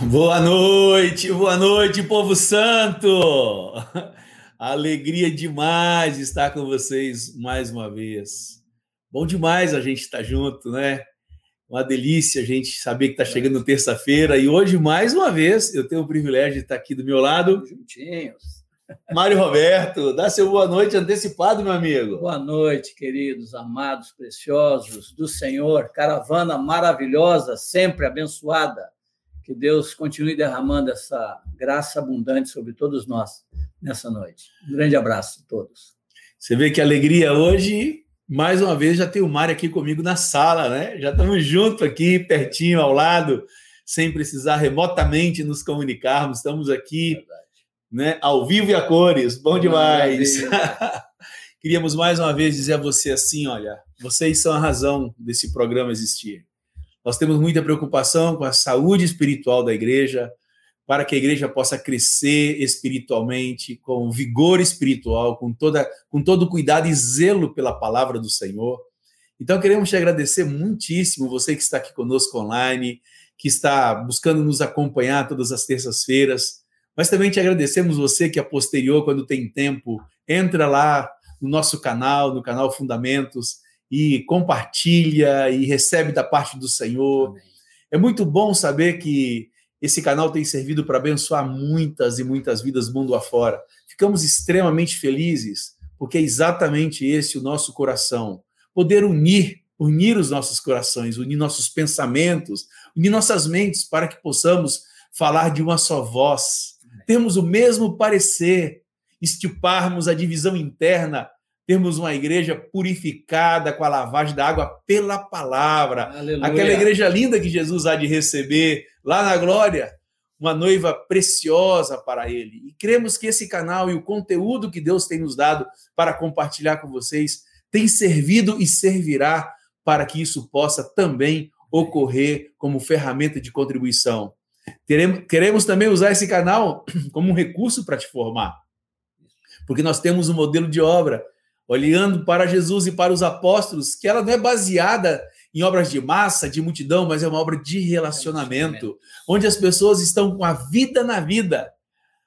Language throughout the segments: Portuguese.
Boa noite, boa noite, povo santo! Alegria demais estar com vocês mais uma vez. Bom demais a gente estar junto, né? Uma delícia a gente saber que está chegando terça-feira e hoje, mais uma vez, eu tenho o privilégio de estar aqui do meu lado. Juntinhos. Mário Roberto, dá seu boa noite antecipado, meu amigo. Boa noite, queridos, amados, preciosos do Senhor, caravana maravilhosa, sempre abençoada que Deus continue derramando essa graça abundante sobre todos nós nessa noite. Um grande abraço a todos. Você vê que alegria hoje, mais uma vez, já tem o Mário aqui comigo na sala, né? Já estamos juntos aqui, pertinho, ao lado, sem precisar remotamente nos comunicarmos. Estamos aqui, Verdade. né, ao vivo e a cores. Bom demais. Queríamos mais uma vez dizer a você assim: olha, vocês são a razão desse programa existir. Nós temos muita preocupação com a saúde espiritual da igreja, para que a igreja possa crescer espiritualmente, com vigor espiritual, com, toda, com todo cuidado e zelo pela palavra do Senhor. Então, queremos te agradecer muitíssimo, você que está aqui conosco online, que está buscando nos acompanhar todas as terças-feiras, mas também te agradecemos você que a posterior, quando tem tempo, entra lá no nosso canal, no canal Fundamentos, e compartilha e recebe da parte do Senhor. Amém. É muito bom saber que esse canal tem servido para abençoar muitas e muitas vidas mundo afora. Ficamos extremamente felizes, porque é exatamente esse o nosso coração. Poder unir, unir os nossos corações, unir nossos pensamentos, unir nossas mentes para que possamos falar de uma só voz, termos o mesmo parecer, estiparmos a divisão interna termos uma igreja purificada com a lavagem da água pela palavra. Aleluia. Aquela igreja linda que Jesus há de receber lá na glória, uma noiva preciosa para ele. E cremos que esse canal e o conteúdo que Deus tem nos dado para compartilhar com vocês tem servido e servirá para que isso possa também ocorrer como ferramenta de contribuição. queremos também usar esse canal como um recurso para te formar. Porque nós temos um modelo de obra olhando para Jesus e para os apóstolos, que ela não é baseada em obras de massa, de multidão, mas é uma obra de relacionamento, onde as pessoas estão com a vida na vida.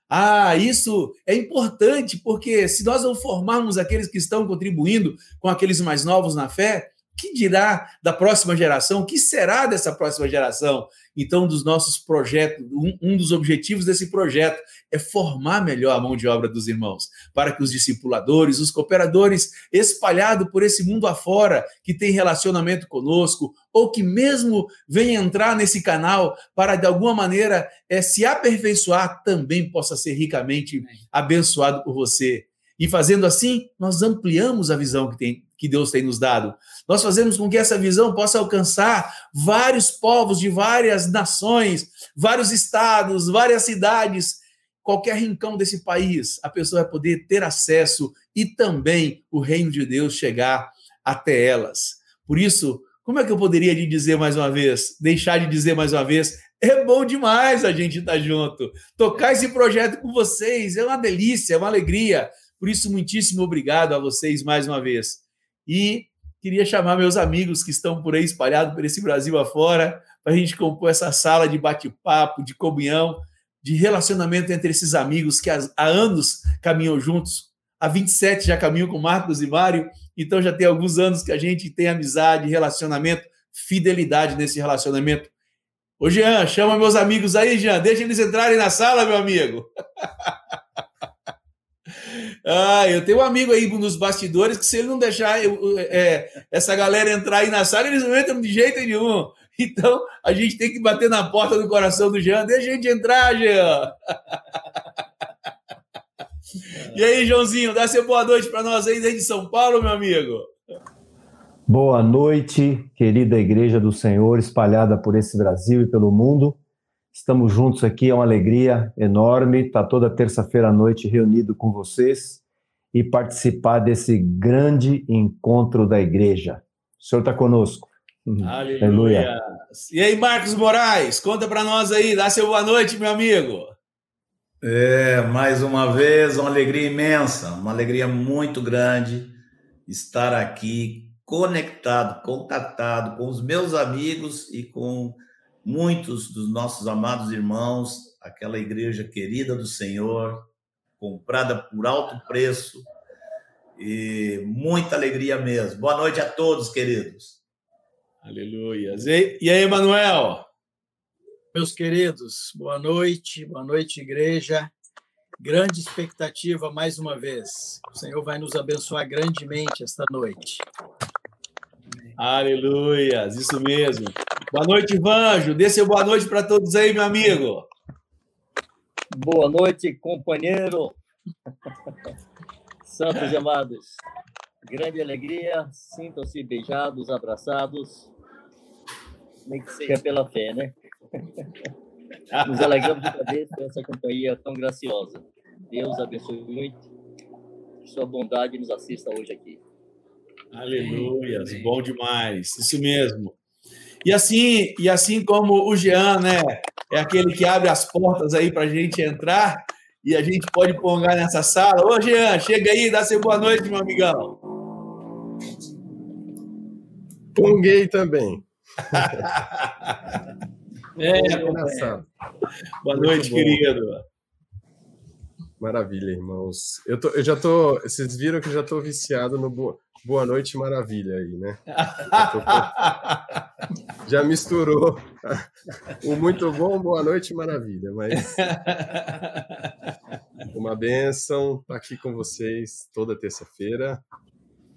Ah, isso é importante, porque se nós não formarmos aqueles que estão contribuindo com aqueles mais novos na fé, que dirá da próxima geração? O que será dessa próxima geração? Então, dos nossos projetos, um, um, dos objetivos desse projeto é formar melhor a mão de obra dos irmãos, para que os discipuladores, os cooperadores espalhados por esse mundo afora, que tem relacionamento conosco, ou que mesmo venham entrar nesse canal para, de alguma maneira, é, se aperfeiçoar, também possa ser ricamente abençoado por você. E fazendo assim, nós ampliamos a visão que, tem, que Deus tem nos dado. Nós fazemos com que essa visão possa alcançar vários povos de várias nações, vários estados, várias cidades, qualquer rincão desse país, a pessoa vai poder ter acesso e também o reino de Deus chegar até elas. Por isso, como é que eu poderia lhe dizer mais uma vez, deixar de dizer mais uma vez, é bom demais a gente estar junto. Tocar esse projeto com vocês é uma delícia, é uma alegria. Por isso, muitíssimo obrigado a vocês mais uma vez. E queria chamar meus amigos que estão por aí espalhados por esse Brasil afora, para a gente compor essa sala de bate-papo, de comunhão, de relacionamento entre esses amigos que há anos caminham juntos. Há 27 já caminham com Marcos e Mário, então já tem alguns anos que a gente tem amizade, relacionamento, fidelidade nesse relacionamento. Ô, Jean, chama meus amigos aí, Jean, deixa eles entrarem na sala, meu amigo. Ah, eu tenho um amigo aí nos bastidores que se ele não deixar eu, é, essa galera entrar aí na sala, eles não entram de jeito nenhum. Então, a gente tem que bater na porta do coração do Jean. Deixa a gente entrar, Jean. E aí, Joãozinho, dá seu boa noite para nós aí desde São Paulo, meu amigo. Boa noite, querida Igreja do Senhor, espalhada por esse Brasil e pelo mundo. Estamos juntos aqui, é uma alegria enorme estar tá toda terça-feira à noite reunido com vocês e participar desse grande encontro da igreja. O Senhor está conosco. Aleluia. Aleluia. E aí, Marcos Moraes, conta para nós aí, dá seu boa noite, meu amigo. É, mais uma vez, uma alegria imensa, uma alegria muito grande estar aqui conectado, contatado com os meus amigos e com muitos dos nossos amados irmãos, aquela igreja querida do Senhor, comprada por alto preço, e muita alegria mesmo. Boa noite a todos, queridos. Aleluia. E aí, Emanuel? Meus queridos, boa noite, boa noite, igreja. Grande expectativa mais uma vez. O Senhor vai nos abençoar grandemente esta noite. Aleluia, isso mesmo. Boa noite, Vanjo. Dê seu boa noite para todos aí, meu amigo. Boa noite, companheiro. Santos e amados. Grande alegria, sintam-se beijados, abraçados, nem que seja pela fé, né? Nos alegramos de vez por essa companhia tão graciosa. Deus abençoe muito. Sua bondade nos assista hoje aqui. Aleluia, bom demais. Isso mesmo. E assim, e assim como o Jean, né, é aquele que abre as portas aí para a gente entrar e a gente pode pongar nessa sala. Ô, Jean, chega aí, dá seu boa noite, meu amigão. Ponguei também. é, boa noite, querido. Maravilha, irmãos. Eu, tô, eu já tô. Vocês viram que já tô viciado no Boa, Noite Maravilha aí, né? Já misturou o muito bom Boa Noite Maravilha, mas. Uma benção estar aqui com vocês toda terça-feira.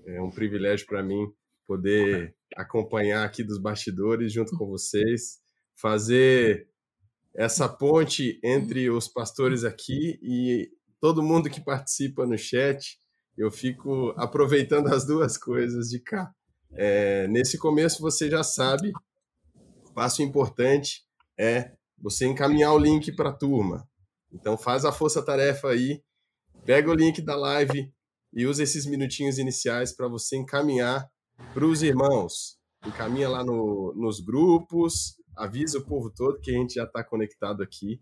É um privilégio para mim poder acompanhar aqui dos bastidores junto com vocês, fazer essa ponte entre os pastores aqui e todo mundo que participa no chat. Eu fico aproveitando as duas coisas de cá. É, nesse começo, você já sabe, passo importante é você encaminhar o link para a turma. Então, faz a força-tarefa aí, pega o link da live e usa esses minutinhos iniciais para você encaminhar para os irmãos. Encaminha lá no, nos grupos, avisa o povo todo que a gente já está conectado aqui.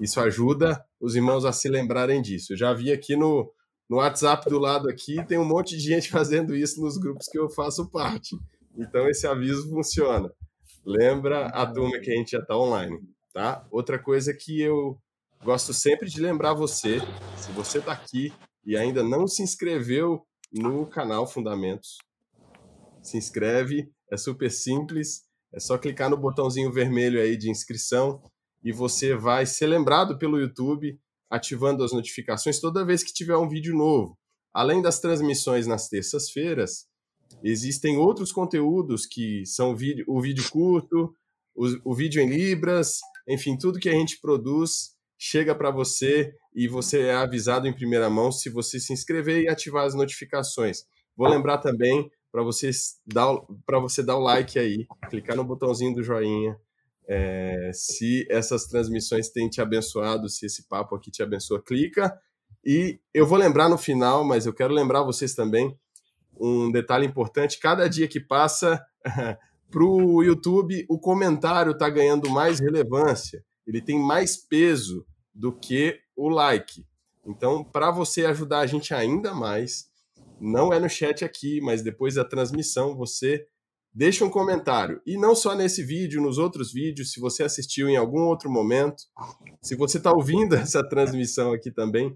Isso ajuda os irmãos a se lembrarem disso. Eu já vi aqui no, no WhatsApp do lado aqui, tem um monte de gente fazendo isso nos grupos que eu faço parte. Então esse aviso funciona. Lembra a turma que a gente já está online, tá? Outra coisa que eu gosto sempre de lembrar você, se você está aqui e ainda não se inscreveu no canal Fundamentos, se inscreve, é super simples, é só clicar no botãozinho vermelho aí de inscrição e você vai ser lembrado pelo YouTube ativando as notificações toda vez que tiver um vídeo novo. Além das transmissões nas terças-feiras, existem outros conteúdos que são o vídeo, o vídeo curto, o, o vídeo em libras, enfim, tudo que a gente produz chega para você e você é avisado em primeira mão se você se inscrever e ativar as notificações. Vou lembrar também para você dar para você dar o like aí, clicar no botãozinho do joinha. É, se essas transmissões têm te abençoado, se esse papo aqui te abençoa, clica. E eu vou lembrar no final, mas eu quero lembrar vocês também um detalhe importante: cada dia que passa para o YouTube, o comentário está ganhando mais relevância, ele tem mais peso do que o like. Então, para você ajudar a gente ainda mais, não é no chat aqui, mas depois da transmissão você deixa um comentário. E não só nesse vídeo, nos outros vídeos, se você assistiu em algum outro momento, se você está ouvindo essa transmissão aqui também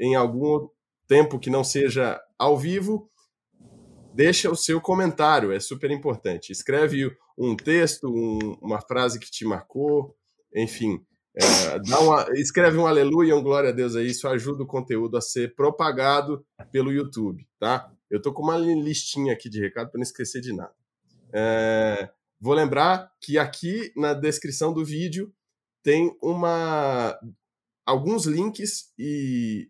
em algum tempo que não seja ao vivo, deixa o seu comentário, é super importante. Escreve um texto, um, uma frase que te marcou, enfim. É, dá uma, escreve um aleluia, um glória a Deus aí, isso ajuda o conteúdo a ser propagado pelo YouTube, tá? Eu tô com uma listinha aqui de recado para não esquecer de nada. É, vou lembrar que aqui na descrição do vídeo tem uma alguns links e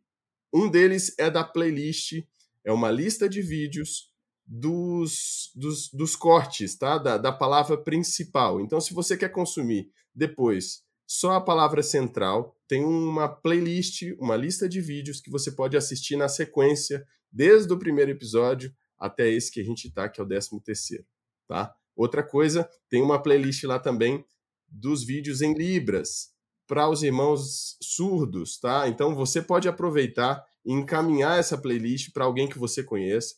um deles é da playlist, é uma lista de vídeos dos, dos, dos cortes, tá? Da, da palavra principal. Então, se você quer consumir depois só a palavra central, tem uma playlist, uma lista de vídeos que você pode assistir na sequência, desde o primeiro episódio até esse que a gente está, que é o décimo terceiro, tá? Outra coisa, tem uma playlist lá também dos vídeos em Libras, para os irmãos surdos, tá? Então você pode aproveitar e encaminhar essa playlist para alguém que você conheça.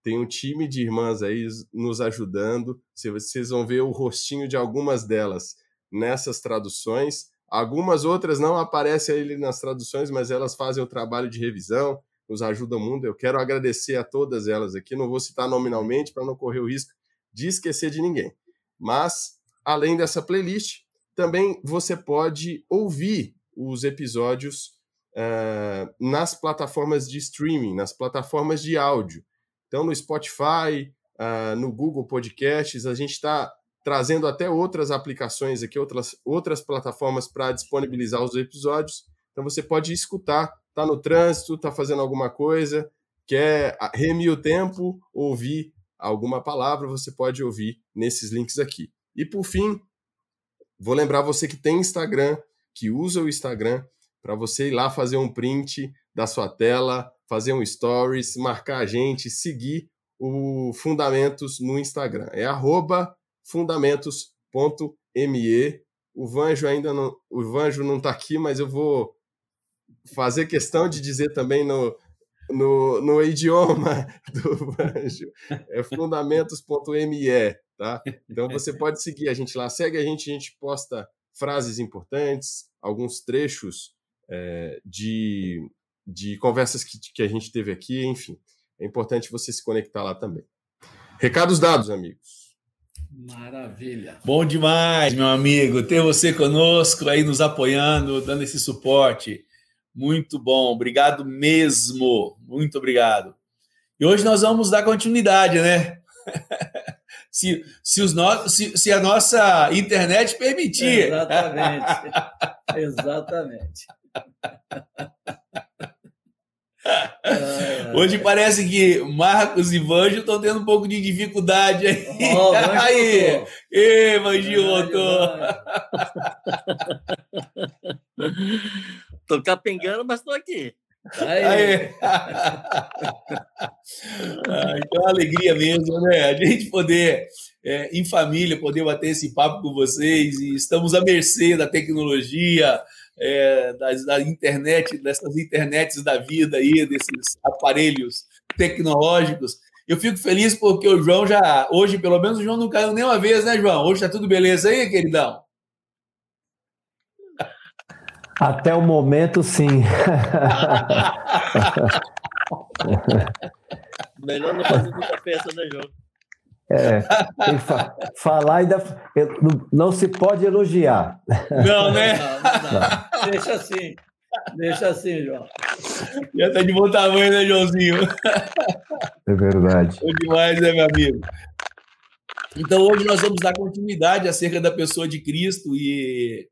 Tem um time de irmãs aí nos ajudando. Vocês vão ver o rostinho de algumas delas nessas traduções. Algumas outras não aparecem ali nas traduções, mas elas fazem o trabalho de revisão, nos ajudam muito. Eu quero agradecer a todas elas aqui. Não vou citar nominalmente para não correr o risco de esquecer de ninguém. Mas, além dessa playlist, também você pode ouvir os episódios uh, nas plataformas de streaming, nas plataformas de áudio. Então, no Spotify, uh, no Google Podcasts, a gente está trazendo até outras aplicações aqui, outras, outras plataformas para disponibilizar os episódios. Então, você pode escutar, está no trânsito, está fazendo alguma coisa, quer remir o tempo, ouvir alguma palavra, você pode ouvir nesses links aqui. E por fim, vou lembrar você que tem Instagram, que usa o Instagram, para você ir lá fazer um print da sua tela, fazer um stories, marcar a gente, seguir o Fundamentos no Instagram. É fundamentos.me. O Vanjo ainda não, o Vanjo não está aqui, mas eu vou fazer questão de dizer também no, no, no idioma do Vanjo. É fundamentos.me, tá? Então você pode seguir a gente lá, segue a gente, a gente posta frases importantes, alguns trechos é, de, de conversas que, que a gente teve aqui, enfim. É importante você se conectar lá também. Recados dados, amigos. Maravilha. Bom demais, meu amigo, ter você conosco aí nos apoiando, dando esse suporte. Muito bom, obrigado mesmo, muito obrigado. E hoje nós vamos dar continuidade, né? se, se, os no... se, se a nossa internet permitir. Exatamente. Exatamente. Hoje parece que Marcos e Vanjo estão tendo um pouco de dificuldade aí. Oh, aí, Ê, Vanjo voltou. Tô capengando, mas tô aqui. Ah, então é uma alegria mesmo, né? A gente poder, é, em família, poder bater esse papo com vocês e estamos à mercê da tecnologia, é, das, da internet, dessas internets da vida aí, desses aparelhos tecnológicos. Eu fico feliz porque o João já, hoje, pelo menos, o João não caiu nenhuma vez, né, João? Hoje tá tudo beleza aí, queridão? Até o momento, sim. Melhor não fazer muita festa, né, João? É, fa falar ainda não, não, se pode elogiar. Não, né? Não, não, Deixa assim. Deixa assim, João. Já está de bom tamanho, né, Joãozinho? É verdade. Bom demais, né, meu amigo? Então, hoje nós vamos dar continuidade acerca da pessoa de Cristo e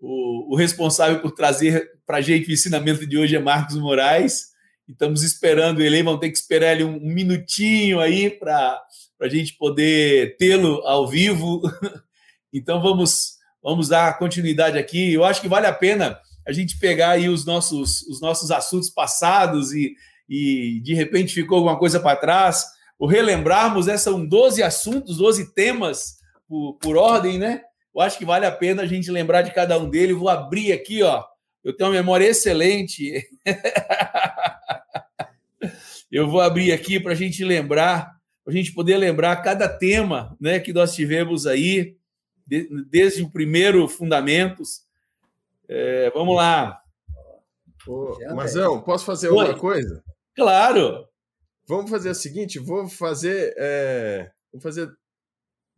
o, o responsável por trazer para a gente o ensinamento de hoje é Marcos Moraes. Estamos esperando ele, vamos ter que esperar ele um, minutinho aí para a gente poder tê-lo ao vivo. Então vamos vamos dar continuidade aqui. Eu acho que vale a pena a gente pegar aí os nossos os nossos assuntos passados e, e de repente ficou alguma coisa para trás, ou relembrarmos, né? são 12 assuntos, 12 temas por, por ordem, né? Eu acho que vale a pena a gente lembrar de cada um deles. Vou abrir aqui, ó. Eu tenho uma memória excelente. Eu vou abrir aqui para a gente lembrar para a gente poder lembrar cada tema né, que nós tivemos aí, de, desde o primeiro Fundamentos. É, vamos lá. Ô, Mazão, posso fazer Oi. alguma coisa? Claro! Vamos fazer o seguinte: vou fazer, é, vou fazer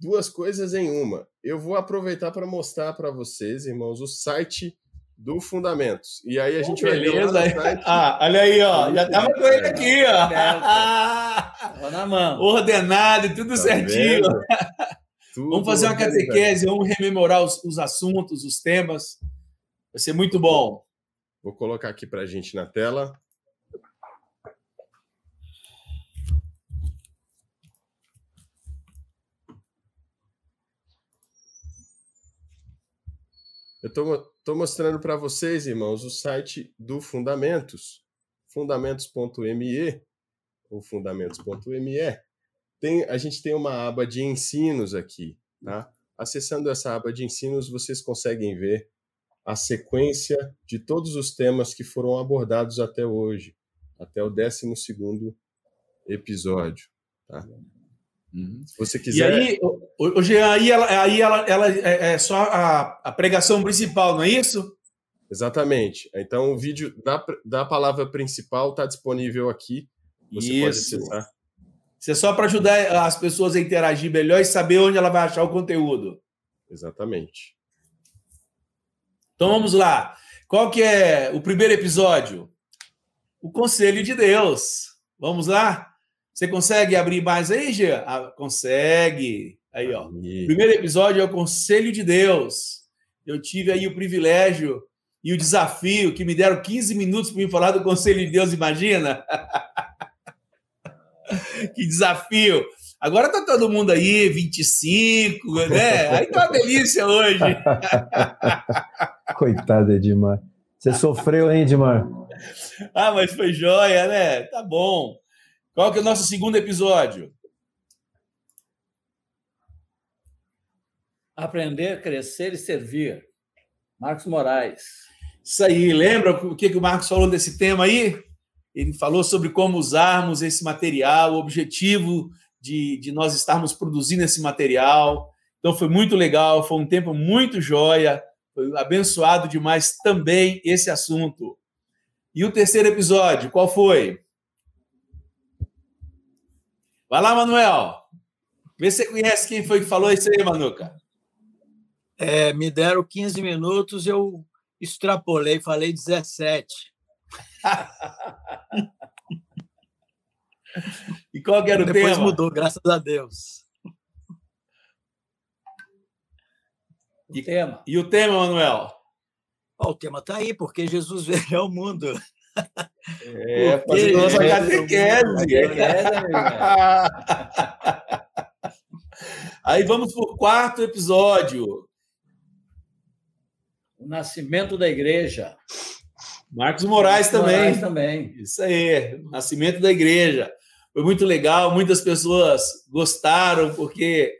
duas coisas em uma. Eu vou aproveitar para mostrar para vocês, irmãos, o site do Fundamentos. E aí a gente Beleza. vai ver Ah, olha aí, ó. Já tava com ele aqui, ó. Tá na mão. Ordenado e tudo tá certinho. Tudo vamos fazer uma catequese, vamos rememorar os, os, assuntos, os temas. Vai ser muito bom. Vou colocar aqui para a gente na tela. Eu estou mostrando para vocês, irmãos, o site do Fundamentos, fundamentos.me ou fundamentos.me. Tem, a gente tem uma aba de ensinos aqui, tá? Acessando essa aba de ensinos, vocês conseguem ver a sequência de todos os temas que foram abordados até hoje, até o 12 episódio. Tá? Uhum. Se você quiser. E aí, hoje aí, ela, aí ela, ela é, é só a, a, pregação principal, não é isso? Exatamente. Então o vídeo da, da palavra principal está disponível aqui. Você isso. pode acessar. Isso é só para ajudar as pessoas a interagir melhor e saber onde ela vai achar o conteúdo. Exatamente. Então vamos lá. Qual que é o primeiro episódio? O Conselho de Deus. Vamos lá? Você consegue abrir mais aí, Gia? Ah, consegue. Aí, ó. Aí. Primeiro episódio é o Conselho de Deus. Eu tive aí o privilégio e o desafio que me deram 15 minutos para me falar do Conselho de Deus, imagina? que desafio! Agora tá todo mundo aí, 25, né? Aí tá uma delícia hoje. Coitado, Edmar. Você sofreu, hein, Edmar? Ah, mas foi joia, né? Tá bom. Qual que é o nosso segundo episódio? Aprender, crescer e servir. Marcos Moraes. Isso aí. Lembra o que, que o Marcos falou desse tema aí? Ele falou sobre como usarmos esse material, o objetivo de, de nós estarmos produzindo esse material. Então foi muito legal, foi um tempo muito joia, foi abençoado demais também esse assunto. E o terceiro episódio, qual foi? Vai lá, Manuel. Vê se você conhece quem foi que falou isso aí, Manuca. É, me deram 15 minutos, eu extrapolei, falei 17. e qual que era o Depois tema? Depois mudou, graças a Deus. E, tema. e o tema, Manuel? Oh, o tema está aí, porque Jesus veio ao mundo. É, nossa catequese. Aí vamos para o quarto episódio. O nascimento da igreja. Marcos Moraes também. Moraes também. Isso aí, nascimento da igreja. Foi muito legal, muitas pessoas gostaram, porque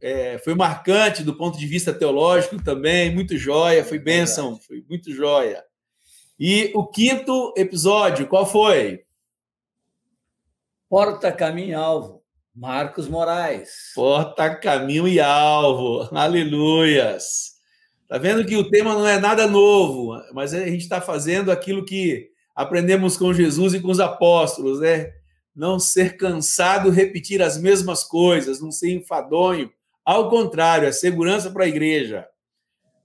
é, foi marcante do ponto de vista teológico também, muito joia, foi bênção, foi muito joia. E o quinto episódio, qual foi? Porta, caminho e alvo. Marcos Moraes. Porta, caminho e alvo. Aleluias. Tá vendo que o tema não é nada novo, mas a gente está fazendo aquilo que aprendemos com Jesus e com os apóstolos, né? Não ser cansado, repetir as mesmas coisas, não ser enfadonho. Ao contrário, é segurança para a igreja.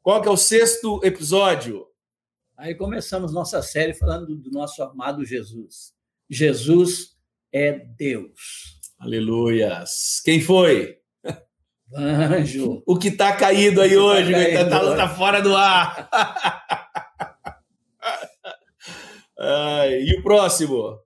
Qual que é o sexto episódio? Aí começamos nossa série falando do nosso amado Jesus. Jesus é Deus. Aleluias. Quem foi? Anjo. O que está caído aí hoje, está tá, tá fora do ar. E o próximo?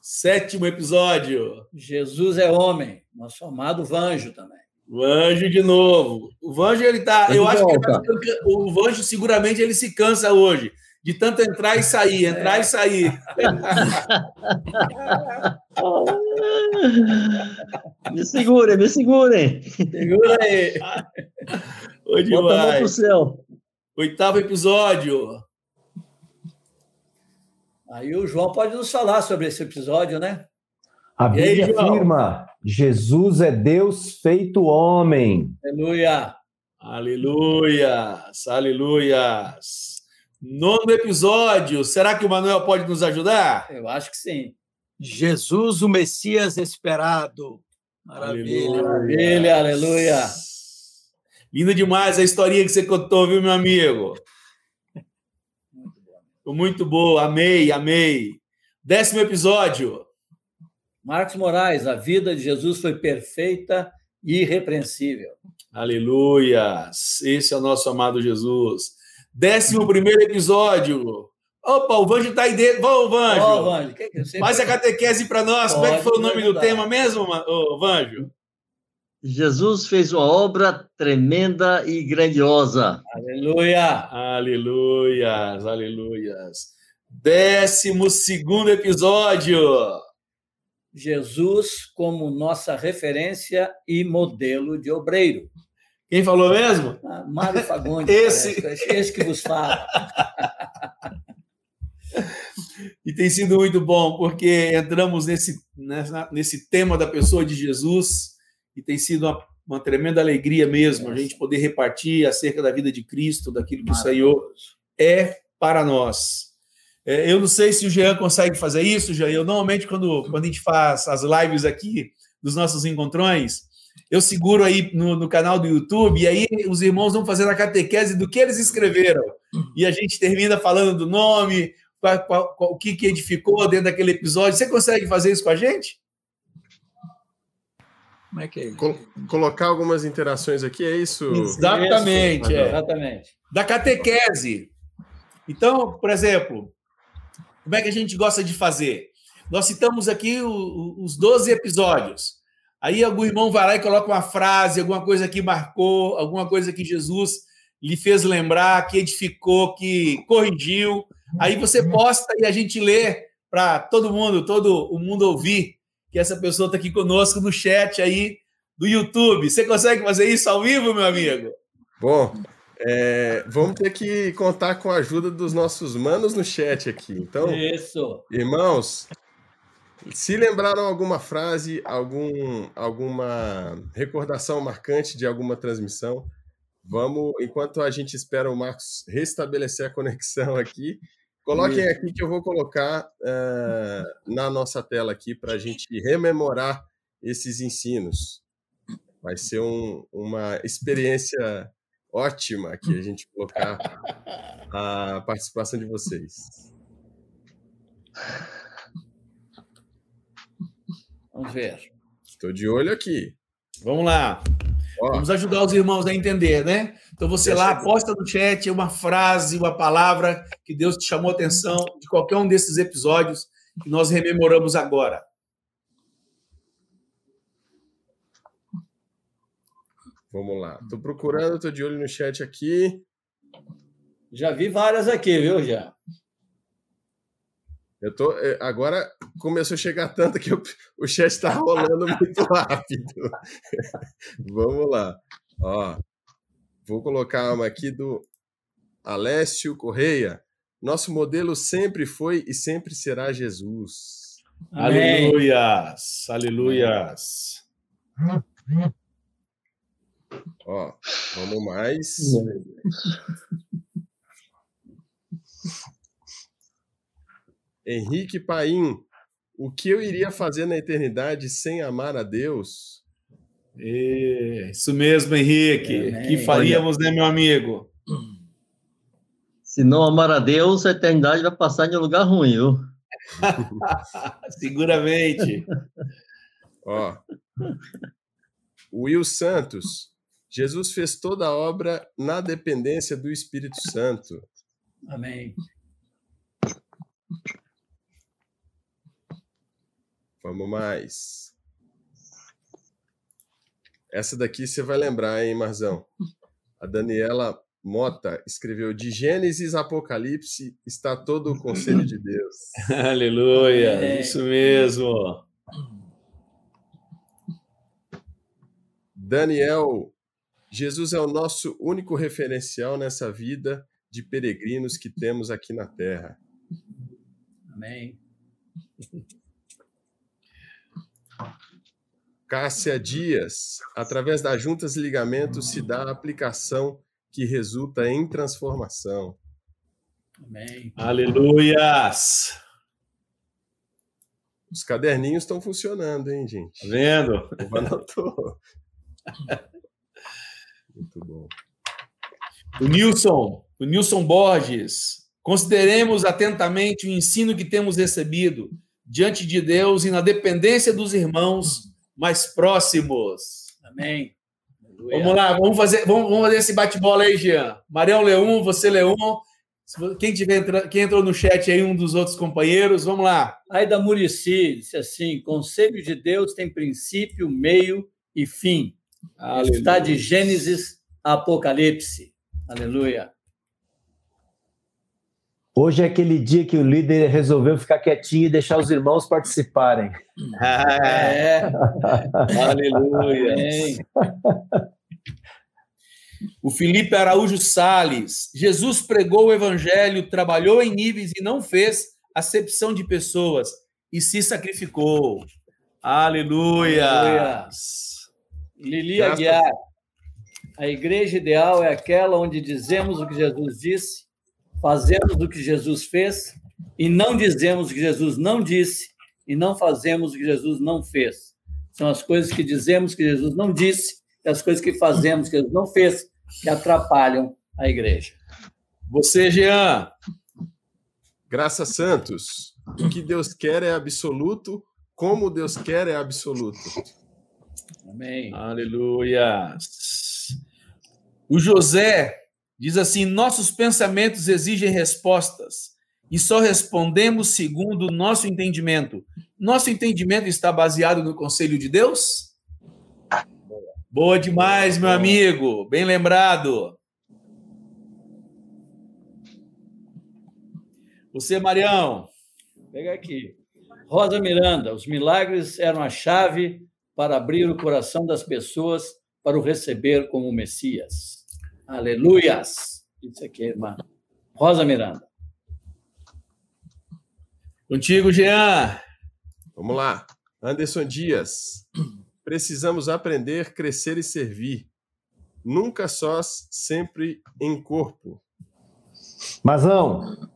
Sétimo episódio. Jesus é homem, nosso amado Vanjo também. O anjo de novo. O Vanjo, ele tá. Eu acho que tá, o Vanjo seguramente ele se cansa hoje de tanto entrar e sair, entrar é. e sair. me segurem, me segurem. Segura aí. Oi, Bota a mão pro céu. Oitavo episódio. Aí o João pode nos falar sobre esse episódio, né? A Bíblia aí, afirma: Jesus é Deus feito homem. Aleluia. Aleluias, aleluias. Nono episódio. Será que o Manuel pode nos ajudar? Eu acho que sim. Jesus, o Messias esperado. Maravilha. Maravilha, aleluia. Linda demais a historinha que você contou, viu, meu amigo? Muito boa. Muito boa, amei, amei. Décimo episódio. Marcos Moraes, a vida de Jesus foi perfeita e irrepreensível. Aleluia! Esse é o nosso amado Jesus. Décimo primeiro episódio. Opa, o Vanjo está aí dentro. Vamos, Vanjo. Oh, Vanjo. Faz a catequese para nós. Como é que foi o nome do tema mesmo, oh, Vanjo? Jesus fez uma obra tremenda e grandiosa. Aleluia! Aleluias, aleluias. Décimo segundo episódio. Jesus como nossa referência e modelo de obreiro. Quem falou mesmo? Ah, Mário Fagundes. esse. esse que vos fala. e tem sido muito bom, porque entramos nesse, nessa, nesse tema da pessoa de Jesus e tem sido uma, uma tremenda alegria mesmo a gente poder repartir acerca da vida de Cristo, daquilo que o Senhor é para nós. É, eu não sei se o Jean consegue fazer isso, Jean. Eu normalmente, quando, quando a gente faz as lives aqui dos nossos encontrões, eu seguro aí no, no, canal do YouTube e aí os irmãos vão fazer a catequese do que eles escreveram. E a gente termina falando do nome, qual, qual, qual, o que, que edificou dentro daquele episódio. Você consegue fazer isso com a gente? Como é que é? Col colocar algumas interações aqui, é isso? Exatamente. Isso, é. Exatamente. Da catequese. Então, por exemplo, como é que a gente gosta de fazer? Nós citamos aqui o, os 12 episódios. Aí algum irmão vai lá e coloca uma frase, alguma coisa que marcou, alguma coisa que Jesus lhe fez lembrar, que edificou, que corrigiu. Aí você posta e a gente lê para todo mundo, todo o mundo ouvir que essa pessoa está aqui conosco no chat aí do YouTube. Você consegue fazer isso ao vivo, meu amigo? Bom, é, vamos ter que contar com a ajuda dos nossos manos no chat aqui. Então, isso. irmãos, se lembraram alguma frase, algum, alguma recordação marcante de alguma transmissão, vamos, enquanto a gente espera o Marcos restabelecer a conexão aqui, coloquem aqui que eu vou colocar uh, na nossa tela aqui para a gente rememorar esses ensinos. Vai ser um, uma experiência ótima aqui a gente colocar a participação de vocês. Vamos ver. Estou de olho aqui. Vamos lá. Ó. Vamos ajudar os irmãos a entender, né? Então você Deixa lá, posta no chat uma frase, uma palavra que Deus te chamou a atenção de qualquer um desses episódios que nós rememoramos agora. Vamos lá. Estou procurando, estou de olho no chat aqui. Já vi várias aqui, viu, já? Eu tô, é, agora começou a chegar tanto que eu, o chat está rolando muito rápido. Vamos lá. Ó, vou colocar uma aqui do Alessio Correia. Nosso modelo sempre foi e sempre será Jesus. Aleluias! Aleluias! Ó, vamos mais. Henrique Paim, o que eu iria fazer na eternidade sem amar a Deus? Isso mesmo, Henrique. O que faríamos, Olha, né, meu amigo? Se não amar a Deus, a eternidade vai passar em um lugar ruim, viu? Seguramente. Ó. Will Santos. Jesus fez toda a obra na dependência do Espírito Santo. Amém. Vamos mais. Essa daqui você vai lembrar, hein, Marzão? A Daniela Mota escreveu: De Gênesis Apocalipse está todo o conselho de Deus. Aleluia, é. isso mesmo. Daniel, Jesus é o nosso único referencial nessa vida de peregrinos que temos aqui na Terra. Amém. Cássia Dias, através das juntas e ligamentos se dá a aplicação que resulta em transformação. Amém. Aleluias! Os caderninhos estão funcionando, hein, gente? Tá vendo? Anotou. Muito bom. O Nilson, o Nilson Borges. Consideremos atentamente o ensino que temos recebido diante de Deus e na dependência dos irmãos mais próximos. Amém. Vamos lá, vamos fazer, vamos, vamos fazer esse bate-bola aí, Jean. Marião Leão, você Leão. Quem, tiver, quem entrou no chat aí, um dos outros companheiros, vamos lá. Aida Murici disse assim: Conselho de Deus tem princípio, meio e fim. Aleluia. Está de Gênesis a Apocalipse. Aleluia. Hoje é aquele dia que o líder resolveu ficar quietinho e deixar os irmãos participarem. é. Aleluia. O Felipe Araújo Sales. Jesus pregou o evangelho, trabalhou em níveis e não fez acepção de pessoas e se sacrificou. Aleluia. Aleluia. Lili Aguiar. A igreja ideal é aquela onde dizemos o que Jesus disse, fazemos o que Jesus fez e não dizemos o que Jesus não disse e não fazemos o que Jesus não fez. São as coisas que dizemos que Jesus não disse e as coisas que fazemos que Jesus não fez que atrapalham a igreja. Você, Jean. Graça Santos. O que Deus quer é absoluto, como Deus quer é absoluto. Amém. Aleluia. O José diz assim: nossos pensamentos exigem respostas e só respondemos segundo o nosso entendimento. Nosso entendimento está baseado no conselho de Deus? Boa demais, meu amigo. Bem lembrado. Você, Marião. Pega aqui. Rosa Miranda, os milagres eram a chave para abrir o coração das pessoas para o receber como Messias. Aleluias! Isso aqui, irmã. Rosa Miranda. Contigo, Jean. Vamos lá. Anderson Dias. Precisamos aprender, crescer e servir. Nunca sós, sempre em corpo. Mazão.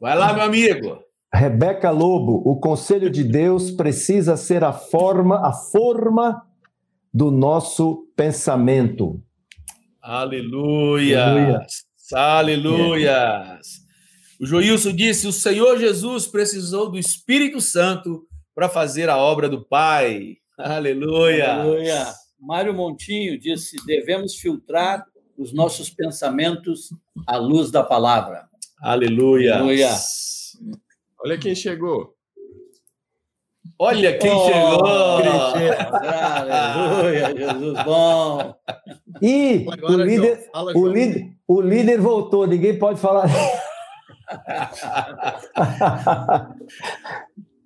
Vai lá, meu amigo. Rebeca Lobo, o conselho de Deus precisa ser a forma, a forma do nosso pensamento. Aleluia! Aleluia! O Joilson disse: o Senhor Jesus precisou do Espírito Santo para fazer a obra do Pai. Aleluia! Aleluia! Mário Montinho disse: devemos filtrar os nossos pensamentos à luz da palavra. Aleluia! Aleluia! Olha quem chegou. Olha quem oh, chegou! Aleluia, Jesus bom! E o líder, o, líder, o líder voltou, ninguém pode falar.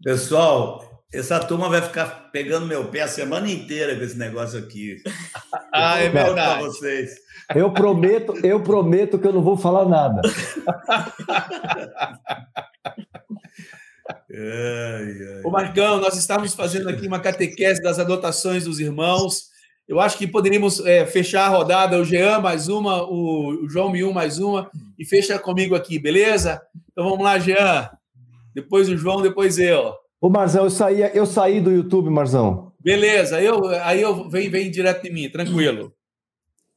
Pessoal, essa turma vai ficar pegando meu pé a semana inteira com esse negócio aqui. ah, é verdade. vocês. Eu prometo, eu prometo que eu não vou falar nada. Ai, ai. Ô Marcão, nós estávamos fazendo aqui uma catequese das adotações dos irmãos. Eu acho que poderíamos é, fechar a rodada, o Jean mais uma, o, João Miun mais uma, e fecha comigo aqui, beleza? Então vamos lá, Jean. Depois o João, depois eu. Ô Marzão, eu saí, eu saí do YouTube, Marzão. Beleza, eu, aí eu vem, vem direto de mim, tranquilo.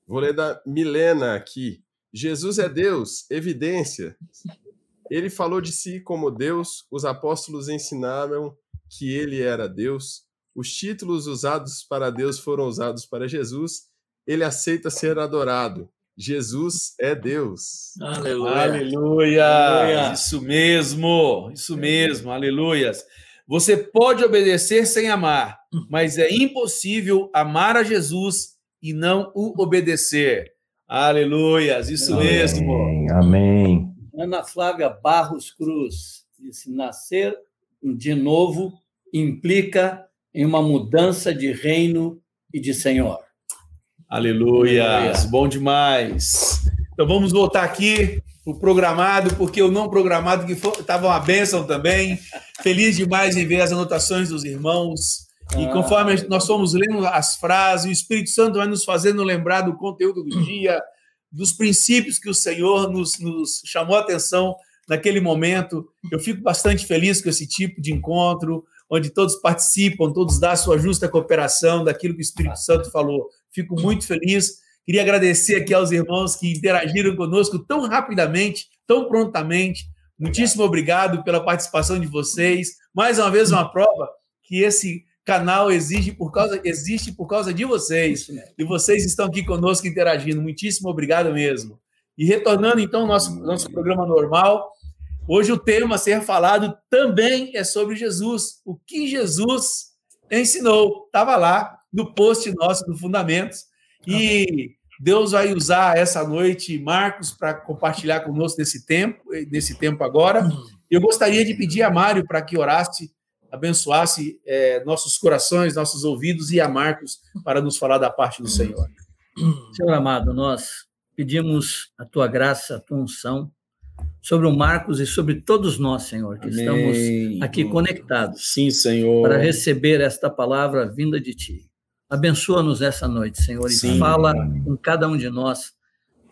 Vou ler da Milena aqui. Jesus é Deus, evidência. Ele falou de si como Deus, os apóstolos ensinaram que ele era Deus, os títulos usados para Deus foram usados para Jesus, ele aceita ser adorado. Jesus é Deus. Aleluia. Aleluia. aleluia. Isso mesmo, isso mesmo, aleluias. Você pode obedecer sem amar, mas é impossível amar a Jesus e não o obedecer. Aleluias, isso Amém. mesmo. Amém. Ana Flávia Barros Cruz disse: nascer de novo implica em uma mudança de reino e de Senhor. Aleluia! Aleluia. Bom demais. Então vamos voltar aqui o programado, porque o não programado que estava uma bênção também. Feliz demais em ver as anotações dos irmãos. E ah. conforme nós fomos lendo as frases, o Espírito Santo vai nos fazendo lembrar do conteúdo do dia, dos princípios que o Senhor nos, nos chamou a atenção naquele momento. Eu fico bastante feliz com esse tipo de encontro, onde todos participam, todos dão a sua justa cooperação daquilo que o Espírito Santo falou. Fico muito feliz. Queria agradecer aqui aos irmãos que interagiram conosco tão rapidamente, tão prontamente. Muitíssimo obrigado pela participação de vocês. Mais uma vez, uma prova que esse canal exige por causa, existe por causa de vocês. E vocês estão aqui conosco interagindo. Muitíssimo obrigado mesmo. E retornando então ao nosso, nosso programa normal, hoje o tema a ser falado também é sobre Jesus. O que Jesus ensinou. Estava lá no post nosso do Fundamentos. E Deus vai usar essa noite Marcos para compartilhar conosco nesse tempo, nesse tempo agora. Eu gostaria de pedir a Mário para que orasse abençoasse é, nossos corações, nossos ouvidos e a Marcos para nos falar da parte do Senhor. Senhor amado, nós pedimos a tua graça, a tua unção sobre o Marcos e sobre todos nós, Senhor, que Amém. estamos aqui conectados Sim, Senhor. para receber esta palavra vinda de Ti. Abençoa-nos essa noite, Senhor, e Sim. fala com cada um de nós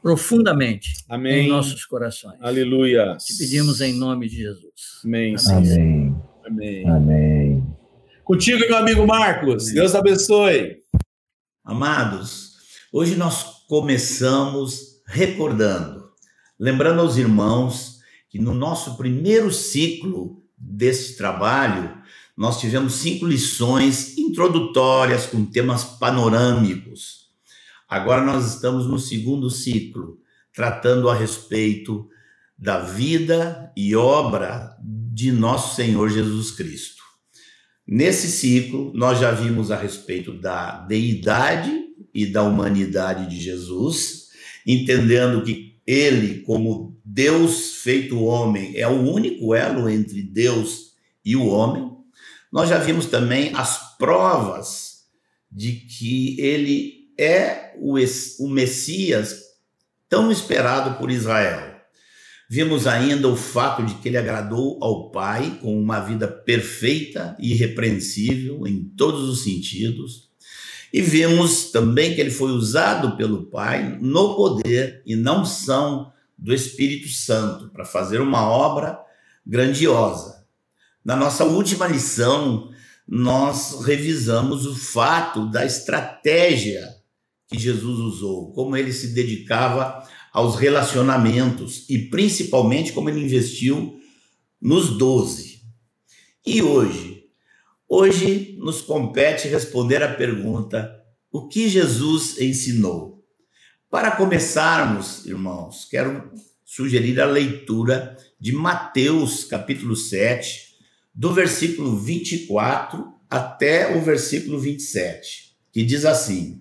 profundamente Amém. em nossos corações. Aleluia. Te pedimos em nome de Jesus. Amém. Senhor. Amém. Amém. Amém. Contigo, meu amigo Marcos. Deus abençoe. Amados, hoje nós começamos recordando, lembrando aos irmãos que no nosso primeiro ciclo desse trabalho, nós tivemos cinco lições introdutórias com temas panorâmicos. Agora nós estamos no segundo ciclo, tratando a respeito da vida e obra de nosso Senhor Jesus Cristo. Nesse ciclo, nós já vimos a respeito da deidade e da humanidade de Jesus, entendendo que ele, como Deus feito homem, é o único elo entre Deus e o homem. Nós já vimos também as provas de que ele é o, es- o Messias tão esperado por Israel. Vimos ainda o fato de que ele agradou ao Pai com uma vida perfeita e irrepreensível em todos os sentidos. E vimos também que ele foi usado pelo Pai no poder e na unção do Espírito Santo para fazer uma obra grandiosa. Na nossa última lição, nós revisamos o fato da estratégia que Jesus usou, como ele se dedicava aos relacionamentos e principalmente como ele investiu nos doze. E hoje? Hoje nos compete responder a pergunta: o que Jesus ensinou? Para começarmos, irmãos, quero sugerir a leitura de Mateus, capítulo 7, do versículo 24 até o versículo 27, que diz assim: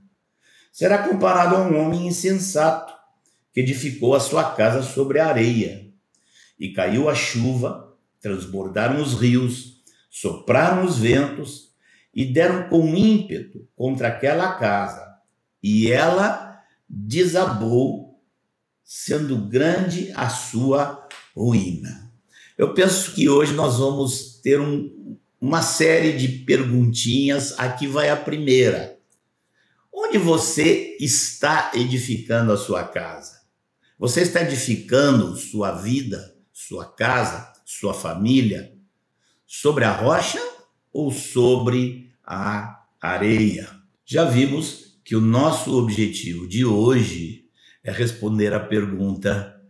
será comparado a um homem insensato que edificou a sua casa sobre a areia. E caiu a chuva, transbordaram os rios, sopraram os ventos e deram com ímpeto contra aquela casa. E ela desabou, sendo grande a sua ruína. Eu penso que hoje nós vamos ter um, uma série de perguntinhas. Aqui vai a primeira. Onde você está edificando a sua casa? Você está edificando sua vida, sua casa, sua família sobre a rocha ou sobre a areia? Já vimos que o nosso objetivo de hoje é responder à pergunta: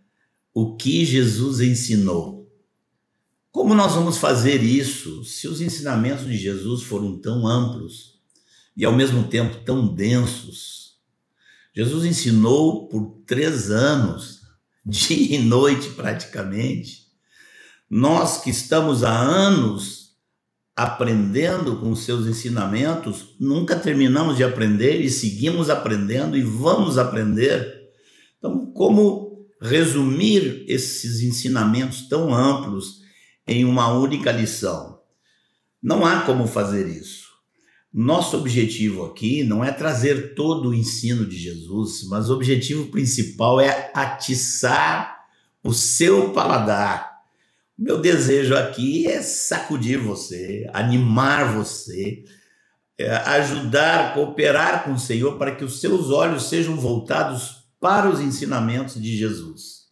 o que Jesus ensinou? Como nós vamos fazer isso se os ensinamentos de Jesus foram tão amplos? E ao mesmo tempo tão densos. Jesus ensinou por três anos, dia e noite praticamente. Nós que estamos há anos aprendendo com seus ensinamentos, nunca terminamos de aprender e seguimos aprendendo e vamos aprender. Então, como resumir esses ensinamentos tão amplos em uma única lição? Não há como fazer isso. Nosso objetivo aqui não é trazer todo o ensino de Jesus, mas o objetivo principal é atiçar o seu paladar. Meu desejo aqui é sacudir você, animar você, é ajudar, cooperar com o Senhor para que os seus olhos sejam voltados para os ensinamentos de Jesus.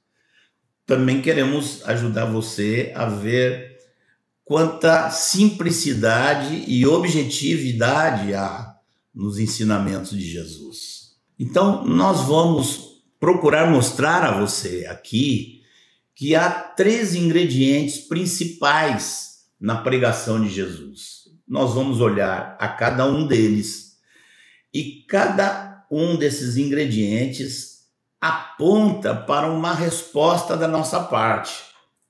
Também queremos ajudar você a ver quanta simplicidade e objetividade há nos ensinamentos de Jesus. Então, nós vamos procurar mostrar a você aqui que há três ingredientes principais na pregação de Jesus. Nós vamos olhar a cada um deles e cada um desses ingredientes aponta para uma resposta da nossa parte.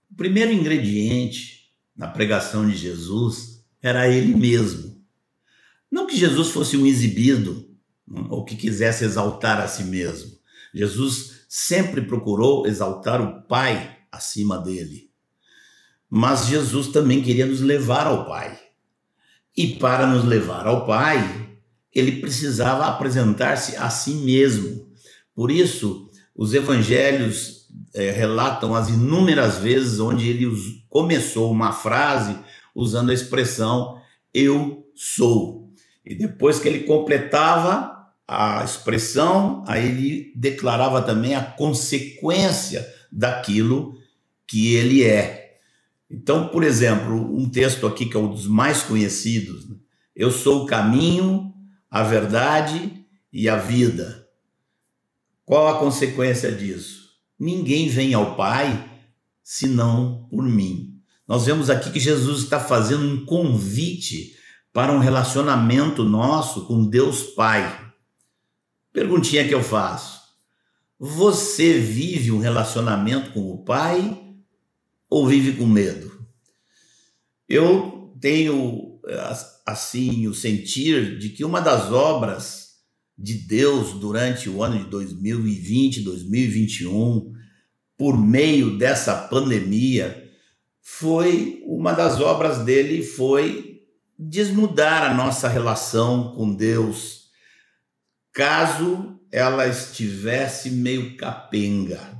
O primeiro ingrediente na pregação de Jesus era ele mesmo. Não que Jesus fosse um exibido ou que quisesse exaltar a si mesmo. Jesus sempre procurou exaltar o Pai acima dele. Mas Jesus também queria nos levar ao Pai. E para nos levar ao Pai, ele precisava apresentar-se a si mesmo. Por isso, os evangelhos é, relatam as inúmeras vezes onde ele começou uma frase usando a expressão eu sou. E depois que ele completava a expressão, aí ele declarava também a consequência daquilo que ele é. Então, por exemplo, um texto aqui que é um dos mais conhecidos: né? Eu sou o caminho, a verdade e a vida. Qual a consequência disso? Ninguém vem ao Pai senão por mim. Nós vemos aqui que Jesus está fazendo um convite para um relacionamento nosso com Deus Pai. Perguntinha que eu faço: você vive um relacionamento com o Pai ou vive com medo? Eu tenho assim o sentir de que uma das obras de Deus durante o ano de 2020, 2021, por meio dessa pandemia, foi uma das obras dele foi desnudar a nossa relação com Deus, caso ela estivesse meio capenga.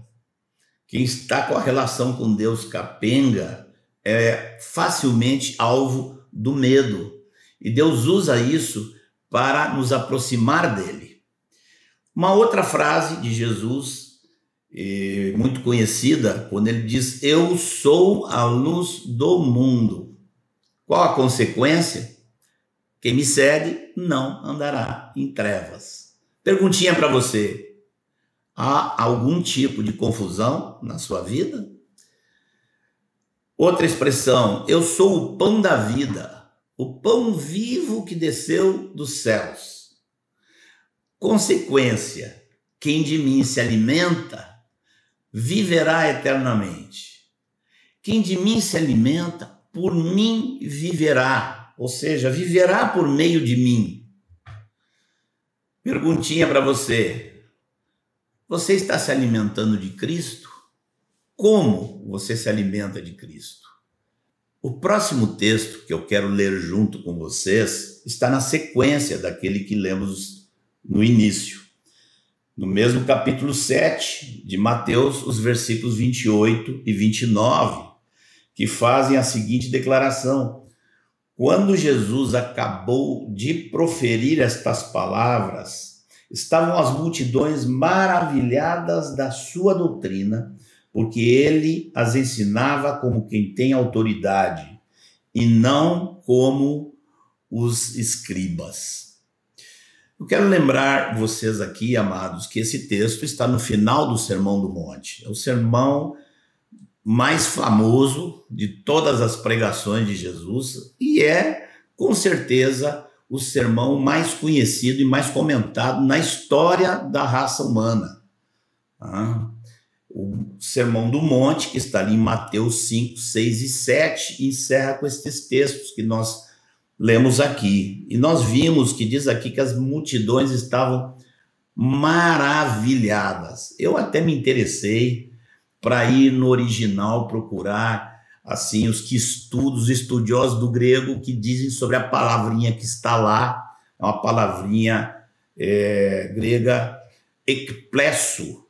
Quem está com a relação com Deus capenga é facilmente alvo do medo. E Deus usa isso para nos aproximar dele. Uma outra frase de Jesus, eh, muito conhecida, quando ele diz: Eu sou a luz do mundo. Qual a consequência? Quem me segue não andará em trevas. Perguntinha para você: há algum tipo de confusão na sua vida? Outra expressão: eu sou o pão da vida, o pão vivo que desceu dos céus. Consequência: quem de mim se alimenta viverá eternamente. Quem de mim se alimenta, por mim viverá, ou seja, viverá por meio de mim. Perguntinha para você: você está se alimentando de Cristo? Como você se alimenta de Cristo? O próximo texto que eu quero ler junto com vocês está na sequência daquele que lemos no início. No mesmo capítulo 7 de Mateus, os versículos 28 e 29, que fazem a seguinte declaração: quando Jesus acabou de proferir estas palavras, estavam as multidões maravilhadas da sua doutrina, porque ele as ensinava como quem tem autoridade e não como os escribas. Eu quero lembrar vocês aqui, amados, que esse texto está no final do Sermão do Monte. É o sermão mais famoso de todas as pregações de Jesus e é, com certeza, o sermão mais conhecido e mais comentado na história da raça humana. Ah, o Sermão do Monte, que está ali em Mateus 5, 6 e 7, encerra com estes textos que nós lemos aqui. E nós vimos que diz aqui que as multidões estavam maravilhadas. Eu até me interessei para ir no original procurar assim os que estudam, os estudiosos do grego que dizem sobre a palavrinha que está lá, é uma palavrinha é, grega ekplesso,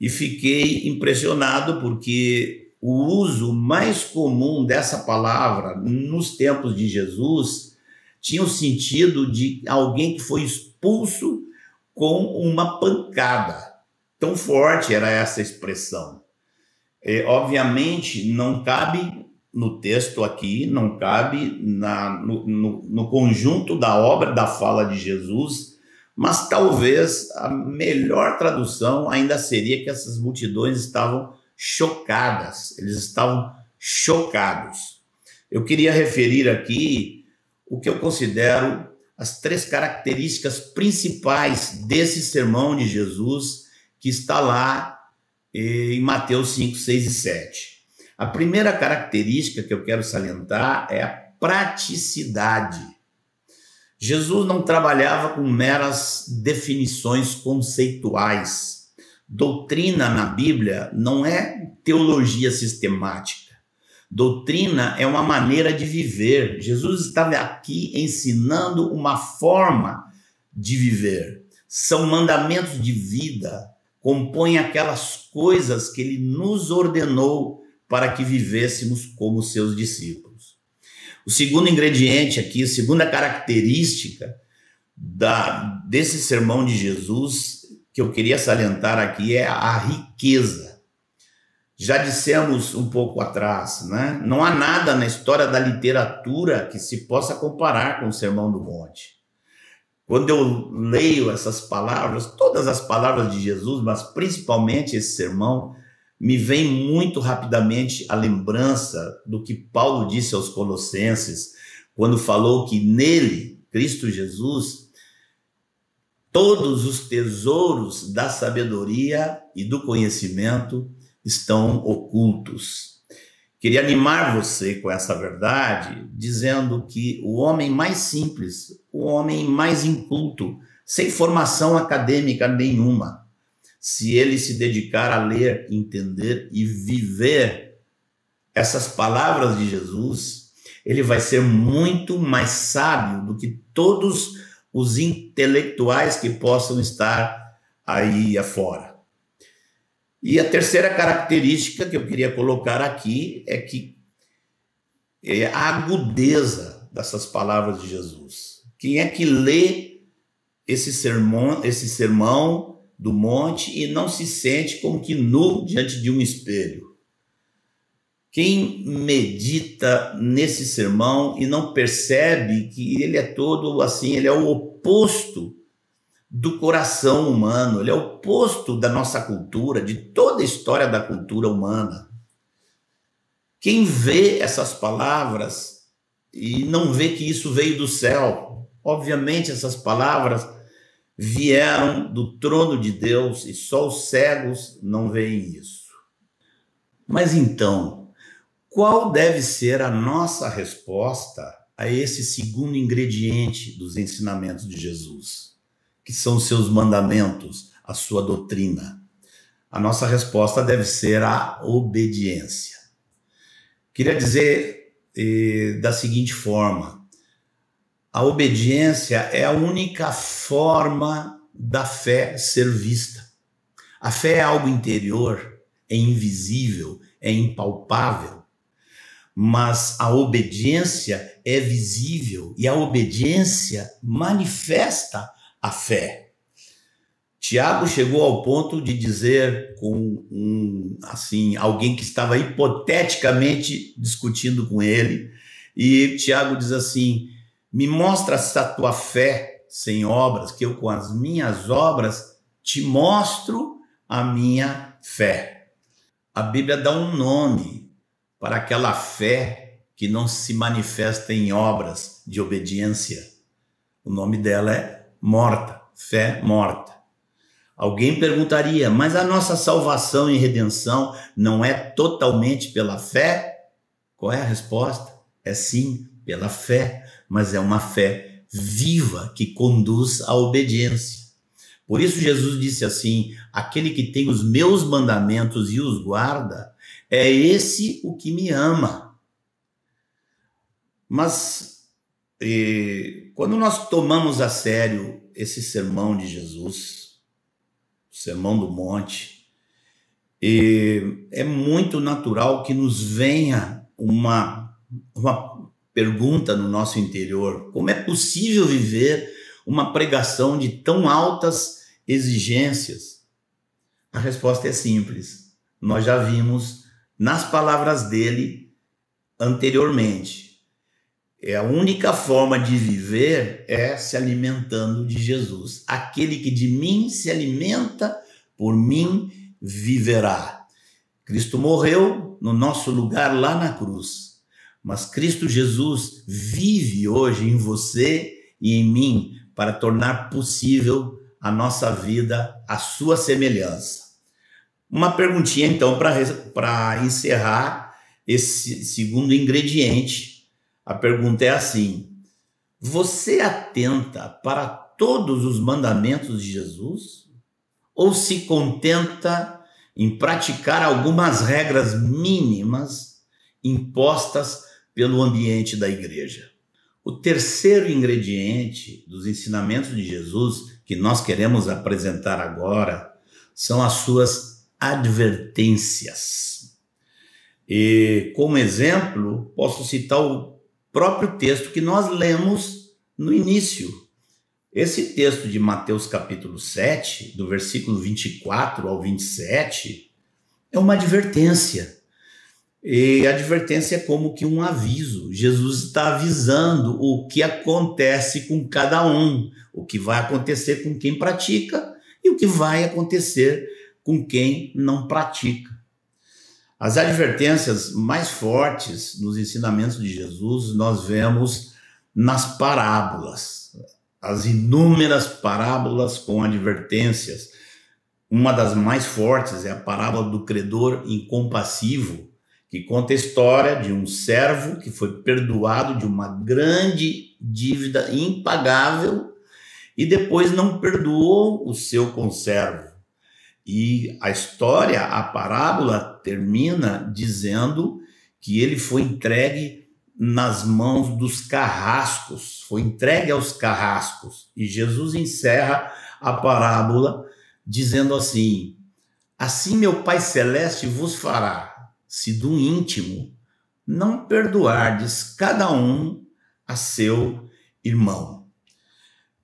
e fiquei impressionado porque o uso mais comum dessa palavra nos tempos de Jesus tinha o sentido de alguém que foi expulso com uma pancada. Tão forte era essa expressão. É, obviamente, não cabe no texto aqui, não cabe na, no, no, no conjunto da obra, da fala de Jesus, mas talvez a melhor tradução ainda seria que essas multidões estavam chocadas, eles estavam chocados. Eu queria referir aqui o que eu considero as três características principais desse sermão de Jesus que está lá eh, em Mateus 5, 6 e 7. A primeira característica que eu quero salientar é a praticidade. Jesus não trabalhava com meras definições conceituais. Doutrina na Bíblia não é teologia sistemática. Doutrina é uma maneira de viver. Jesus estava aqui ensinando uma forma de viver. São mandamentos de vida, compõem aquelas coisas que ele nos ordenou para que vivêssemos como seus discípulos. O segundo ingrediente aqui, a segunda característica da, desse sermão de Jesus que eu queria salientar aqui é a riqueza. Já dissemos um pouco atrás, né? Não há nada na história da literatura que se possa comparar com o Sermão do Monte. Quando eu leio essas palavras, todas as palavras de Jesus, mas principalmente esse sermão, me vem muito rapidamente a lembrança do que Paulo disse aos Colossenses, quando falou que nele, Cristo Jesus, todos os tesouros da sabedoria e do conhecimento estão ocultos. Queria animar você com essa verdade, dizendo que o homem mais simples, o homem mais inculto, sem formação acadêmica nenhuma, se ele se dedicar a ler, entender e viver essas palavras de Jesus, ele vai ser muito mais sábio do que todos os intelectuais que possam estar aí afora. E a terceira característica que eu queria colocar aqui é que é a agudeza dessas palavras de Jesus. Quem é que lê esse sermão, esse sermão do monte e não se sente como que nu diante de um espelho? Quem medita nesse sermão e não percebe que ele é todo assim, ele é o oposto do coração humano, ele é o oposto da nossa cultura, de toda a história da cultura humana. Quem vê essas palavras e não vê que isso veio do céu, obviamente essas palavras vieram do trono de Deus e só os cegos não veem isso. Mas então, qual deve ser a nossa resposta a esse segundo ingrediente dos ensinamentos de Jesus? que são os seus mandamentos, a sua doutrina? A nossa resposta deve ser a obediência. Queria dizer eh, da seguinte forma: a obediência é a única forma da fé ser vista. A fé é algo interior, é invisível, é impalpável. Mas a obediência é visível e a obediência manifesta a fé. Tiago chegou ao ponto de dizer com um assim alguém que estava hipoteticamente discutindo com ele, e Tiago diz assim: "Me mostra essa tua fé sem obras, que eu com as minhas obras te mostro a minha fé". A Bíblia dá um nome para aquela fé que não se manifesta em obras de obediência. O nome dela é morta, fé morta. Alguém perguntaria, mas a nossa salvação e redenção não é totalmente pela fé? Qual é a resposta? É sim, pela fé, mas é uma fé viva que conduz à obediência. Por isso Jesus disse assim: aquele que tem os meus mandamentos e os guarda, é esse o que me ama. Mas e quando nós tomamos a sério esse sermão de Jesus, o sermão do monte, é muito natural que nos venha uma, uma pergunta no nosso interior: como é possível viver uma pregação de tão altas exigências? A resposta é simples. Nós já vimos nas palavras dele anteriormente é a única forma de viver é se alimentando de Jesus. Aquele que de mim se alimenta, por mim viverá. Cristo morreu no nosso lugar lá na cruz, mas Cristo Jesus vive hoje em você e em mim para tornar possível a nossa vida à sua semelhança. Uma perguntinha, então, para encerrar esse segundo ingrediente. A pergunta é assim: Você atenta para todos os mandamentos de Jesus? Ou se contenta em praticar algumas regras mínimas impostas pelo ambiente da igreja? O terceiro ingrediente dos ensinamentos de Jesus que nós queremos apresentar agora são as suas advertências. E como exemplo, posso citar o próprio texto que nós lemos no início. Esse texto de Mateus capítulo 7, do versículo 24 ao 27, é uma advertência e a advertência é como que um aviso. Jesus está avisando o que acontece com cada um, o que vai acontecer com quem pratica e o que vai acontecer com quem não pratica. As advertências mais fortes nos ensinamentos de Jesus nós vemos nas parábolas, as inúmeras parábolas com advertências. Uma das mais fortes é a parábola do credor incompassivo, que conta a história de um servo que foi perdoado de uma grande dívida impagável e depois não perdoou o seu conservo. E a história, a parábola termina dizendo que ele foi entregue nas mãos dos carrascos, foi entregue aos carrascos. E Jesus encerra a parábola dizendo assim: Assim meu Pai celeste vos fará se do íntimo não perdoardes cada um a seu irmão.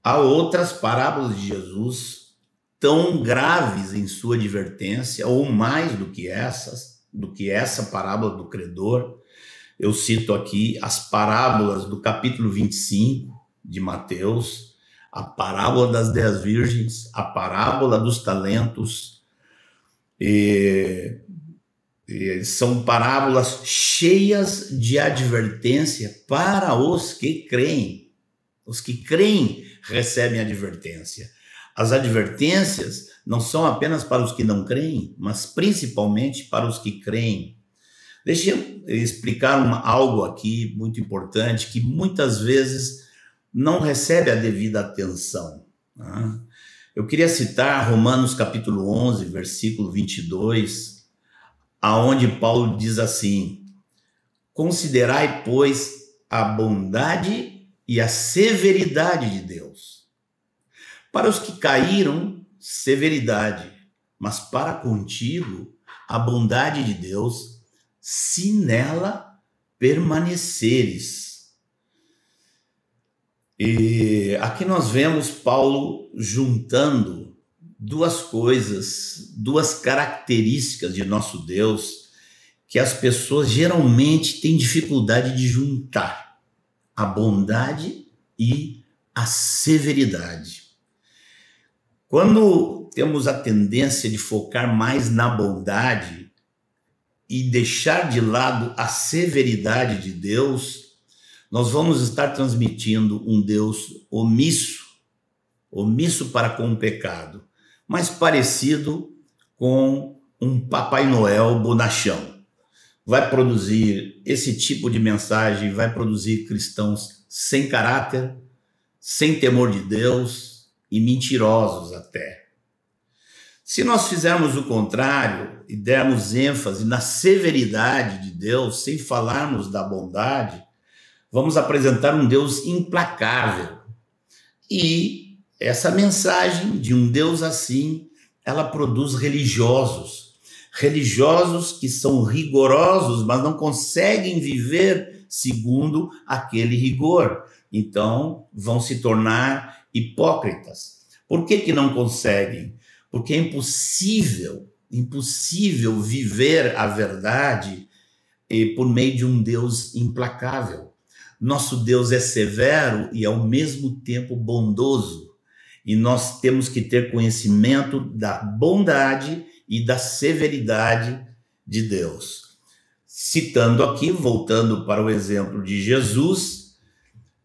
Há outras parábolas de Jesus tão graves em sua advertência, ou mais do que essas, do que essa parábola do credor. Eu cito aqui as parábolas do capítulo 25 de Mateus, a parábola das dez virgens, a parábola dos talentos, e são parábolas cheias de advertência para os que creem. Os que creem recebem advertência. As advertências não são apenas para os que não creem, mas principalmente para os que creem. Deixa eu explicar uma, algo aqui muito importante que muitas vezes não recebe a devida atenção. Né? Eu queria citar Romanos capítulo 11, versículo 22, aonde Paulo diz assim: Considerai, pois, a bondade e a severidade de Deus. Para os que caíram, severidade, mas para contigo, a bondade de Deus, se nela permaneceres. E aqui nós vemos Paulo juntando duas coisas, duas características de nosso Deus que as pessoas geralmente têm dificuldade de juntar: a bondade e a severidade. Quando temos a tendência de focar mais na bondade e deixar de lado a severidade de Deus, nós vamos estar transmitindo um Deus omisso, omisso para com o pecado mais parecido com um Papai Noel bonachão. Vai produzir esse tipo de mensagem, vai produzir cristãos sem caráter, sem temor de Deus e mentirosos até. Se nós fizermos o contrário e dermos ênfase na severidade de Deus, sem falarmos da bondade, vamos apresentar um Deus implacável e essa mensagem de um Deus assim, ela produz religiosos, religiosos que são rigorosos, mas não conseguem viver segundo aquele rigor. Então, vão se tornar hipócritas. Por que que não conseguem? Porque é impossível, impossível viver a verdade eh, por meio de um Deus implacável. Nosso Deus é severo e ao mesmo tempo bondoso e nós temos que ter conhecimento da bondade e da severidade de Deus. Citando aqui, voltando para o exemplo de Jesus,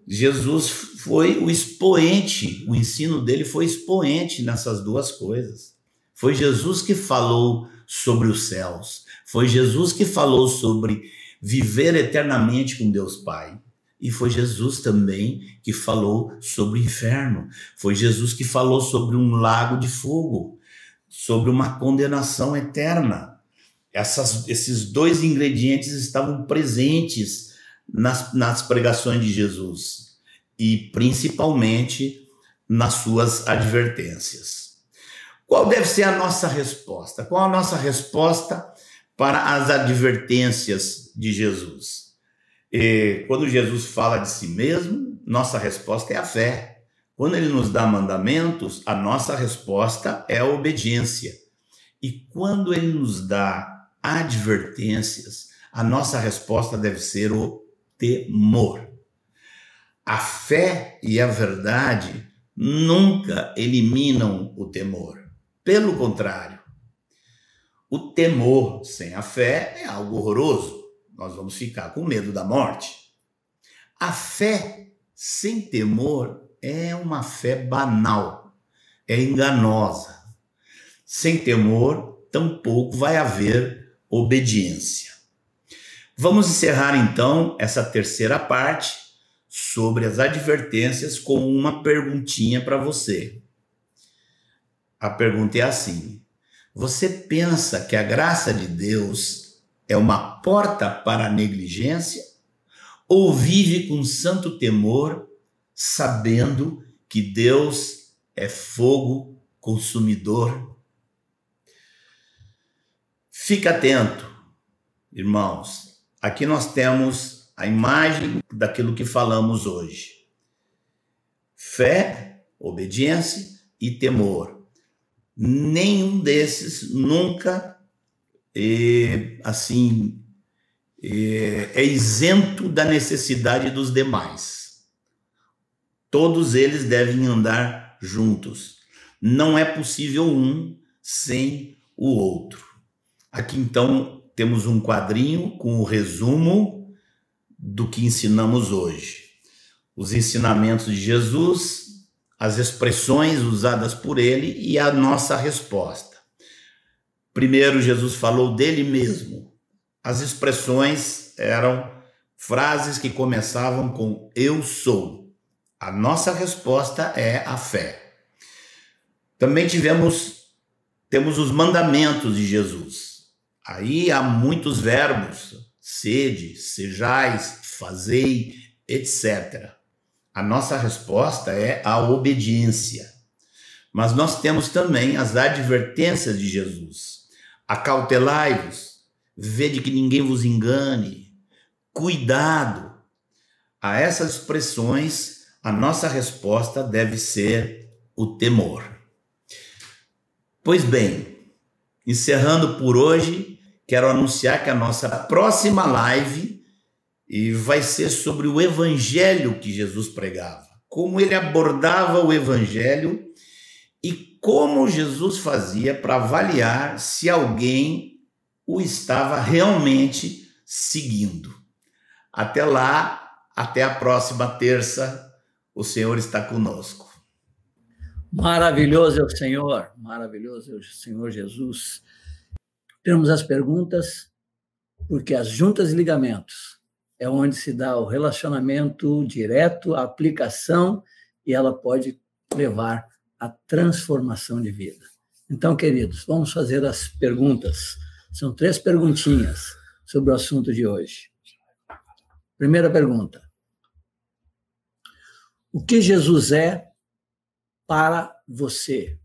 Jesus foi o expoente, o ensino dele foi expoente nessas duas coisas. Foi Jesus que falou sobre os céus, foi Jesus que falou sobre viver eternamente com Deus Pai. E foi Jesus também que falou sobre o inferno. Foi Jesus que falou sobre um lago de fogo, sobre uma condenação eterna. Essas, esses dois ingredientes estavam presentes nas, nas pregações de Jesus e principalmente nas suas advertências. Qual deve ser a nossa resposta? Qual a nossa resposta para as advertências de Jesus? E quando Jesus fala de si mesmo, nossa resposta é a fé. Quando ele nos dá mandamentos, a nossa resposta é a obediência. E quando ele nos dá advertências, a nossa resposta deve ser o temor. A fé e a verdade nunca eliminam o temor. Pelo contrário, o temor sem a fé é algo horroroso nós vamos ficar com medo da morte. A fé sem temor é uma fé banal, é enganosa. Sem temor, tampouco vai haver obediência. Vamos encerrar então essa terceira parte sobre as advertências com uma perguntinha para você. A pergunta é assim: você pensa que a graça de Deus é uma porta para a negligência? Ou vive com santo temor, sabendo que Deus é fogo consumidor? Fica atento, irmãos. Aqui nós temos a imagem daquilo que falamos hoje: fé, obediência e temor. Nenhum desses nunca é, assim, é, é isento da necessidade dos demais. Todos eles devem andar juntos. Não é possível um sem o outro. Aqui então temos um quadrinho com o resumo do que ensinamos hoje. Os ensinamentos de Jesus, as expressões usadas por ele e a nossa resposta. Primeiro, Jesus falou dele mesmo. As expressões eram frases que começavam com eu sou. A nossa resposta é a fé. Também tivemos temos os mandamentos de Jesus. Aí há muitos verbos: sede, sejais, fazei, etc. A nossa resposta é a obediência. Mas nós temos também as advertências de Jesus. Acautelai-vos, vede que ninguém vos engane, cuidado. A essas expressões, a nossa resposta deve ser o temor. Pois bem, encerrando por hoje, quero anunciar que a nossa próxima live vai ser sobre o evangelho que Jesus pregava, como ele abordava o evangelho como Jesus fazia para avaliar se alguém o estava realmente seguindo. Até lá, até a próxima terça, o Senhor está conosco. Maravilhoso é o Senhor, maravilhoso é o Senhor Jesus. Temos as perguntas, porque as juntas e ligamentos é onde se dá o relacionamento direto, a aplicação, e ela pode levar a transformação de vida. Então, queridos, vamos fazer as perguntas. São três perguntinhas sobre o assunto de hoje. Primeira pergunta: O que Jesus é para você?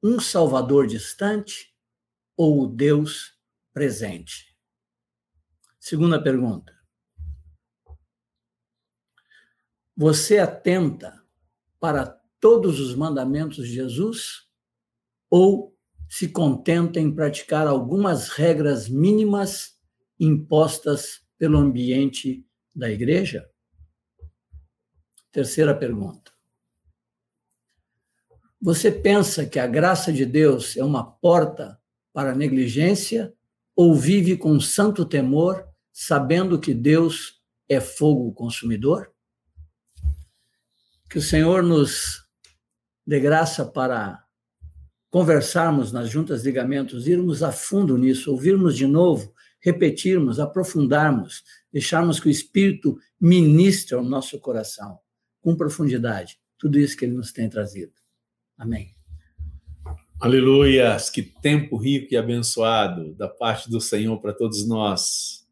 Um Salvador distante ou o Deus presente? Segunda pergunta: Você atenta para todos os mandamentos de Jesus ou se contenta em praticar algumas regras mínimas impostas pelo ambiente da igreja? Terceira pergunta. Você pensa que a graça de Deus é uma porta para a negligência ou vive com santo temor, sabendo que Deus é fogo consumidor? Que o Senhor nos dê graça para conversarmos nas juntas de ligamentos, irmos a fundo nisso, ouvirmos de novo, repetirmos, aprofundarmos, deixarmos que o Espírito ministre ao nosso coração com profundidade tudo isso que ele nos tem trazido. Amém. Aleluias! Que tempo rico e abençoado da parte do Senhor para todos nós.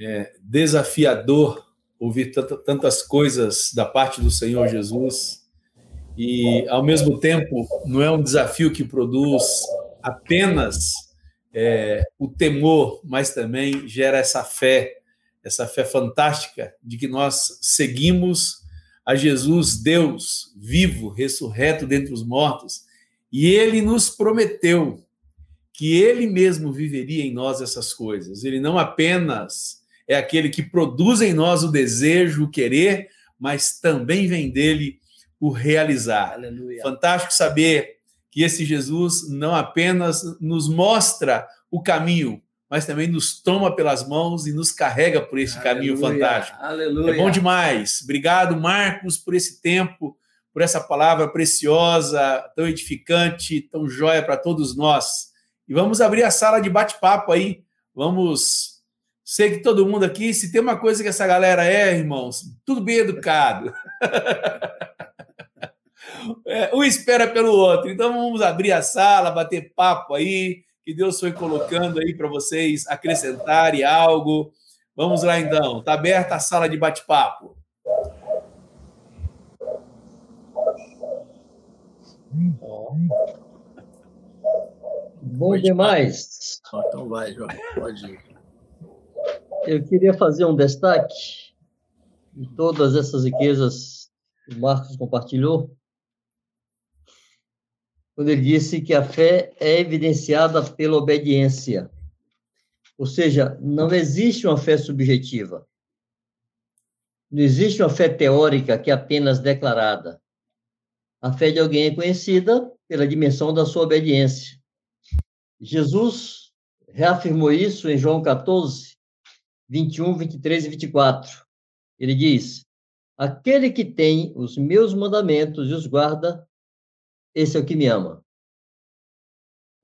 É desafiador ouvir tantas coisas da parte do Senhor Jesus e, ao mesmo tempo, não é um desafio que produz apenas é, o temor, mas também gera essa fé, essa fé fantástica de que nós seguimos a Jesus, Deus vivo, ressurreto dentre os mortos, e ele nos prometeu que ele mesmo viveria em nós essas coisas. Ele não apenas é aquele que produz em nós o desejo, o querer, mas também vem dele o realizar. Aleluia. Fantástico saber que esse Jesus não apenas nos mostra o caminho, mas também nos toma pelas mãos e nos carrega por esse Aleluia. caminho fantástico. Aleluia. É bom demais. Obrigado, Marcos, por esse tempo, por essa palavra preciosa, tão edificante, tão joia para todos nós. E vamos abrir a sala de bate-papo aí. Vamos. Sei que todo mundo aqui, se tem uma coisa que essa galera é, irmãos, tudo bem educado. É, um espera pelo outro. Então vamos abrir a sala, bater papo aí, que Deus foi colocando aí para vocês acrescentarem algo. Vamos lá então. Está aberta a sala de bate-papo. Bom demais. Então vai, João. Pode ir. Eu queria fazer um destaque de todas essas riquezas que o Marcos compartilhou quando ele disse que a fé é evidenciada pela obediência. Ou seja, não existe uma fé subjetiva. Não existe uma fé teórica que é apenas declarada. A fé de alguém é conhecida pela dimensão da sua obediência. Jesus reafirmou isso em João 14, 21, 23 e 24. Ele diz: Aquele que tem os meus mandamentos e os guarda, esse é o que me ama.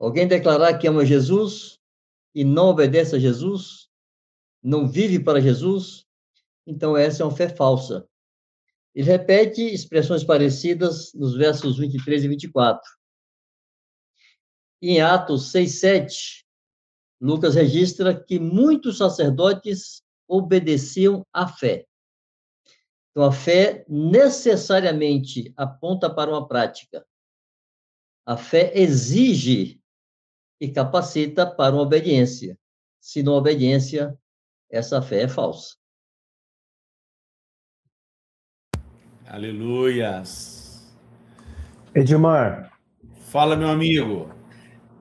Alguém declarar que ama Jesus e não obedece a Jesus, não vive para Jesus, então essa é uma fé falsa. Ele repete expressões parecidas nos versos 23 e 24. Em Atos 6, 7, Lucas registra que muitos sacerdotes obedeciam à fé. Então, a fé necessariamente aponta para uma prática. A fé exige e capacita para uma obediência. Se não obediência, essa fé é falsa. Aleluias. Edmar. Fala, meu amigo.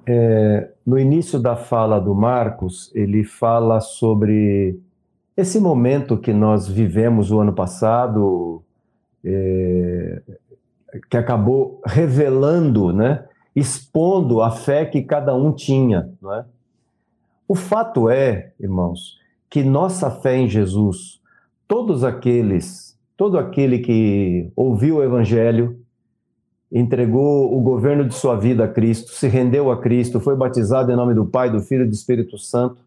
É, no início da fala do Marcos, ele fala sobre esse momento que nós vivemos o ano passado, é, que acabou revelando, né, expondo a fé que cada um tinha, não é? O fato é, irmãos, que nossa fé em Jesus, todos aqueles, todo aquele que ouviu o evangelho, entregou o governo de sua vida a Cristo, se rendeu a Cristo, foi batizado em nome do Pai, do Filho e do Espírito Santo,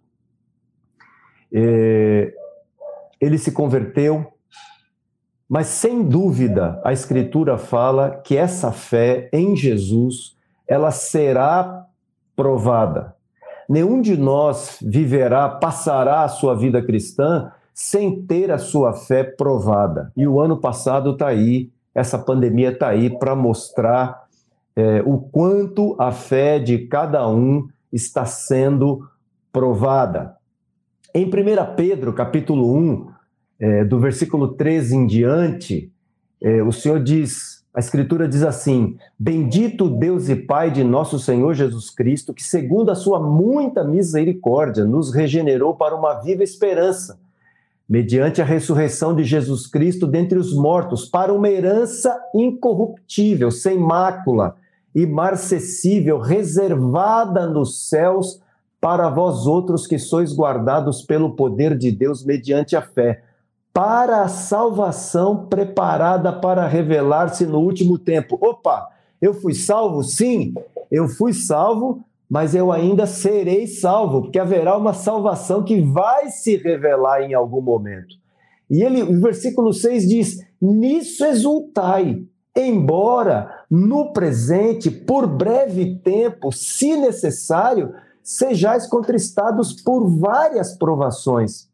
é, ele se converteu, mas sem dúvida a Escritura fala que essa fé em Jesus ela será provada. Nenhum de nós viverá, passará a sua vida cristã sem ter a sua fé provada. E o ano passado está aí, essa pandemia está aí para mostrar é, o quanto a fé de cada um está sendo provada. Em 1 Pedro, capítulo 1, é, do versículo 13 em diante, é, o Senhor diz: a Escritura diz assim: Bendito Deus e Pai de nosso Senhor Jesus Cristo, que, segundo a sua muita misericórdia, nos regenerou para uma viva esperança, mediante a ressurreição de Jesus Cristo dentre os mortos, para uma herança incorruptível, sem mácula, imarcessível, reservada nos céus para vós outros que sois guardados pelo poder de Deus mediante a fé para a salvação preparada para revelar-se no último tempo. Opa, eu fui salvo? Sim, eu fui salvo, mas eu ainda serei salvo, porque haverá uma salvação que vai se revelar em algum momento. E ele, o versículo 6 diz: Nisso exultai, embora no presente, por breve tempo, se necessário, sejais contristados por várias provações,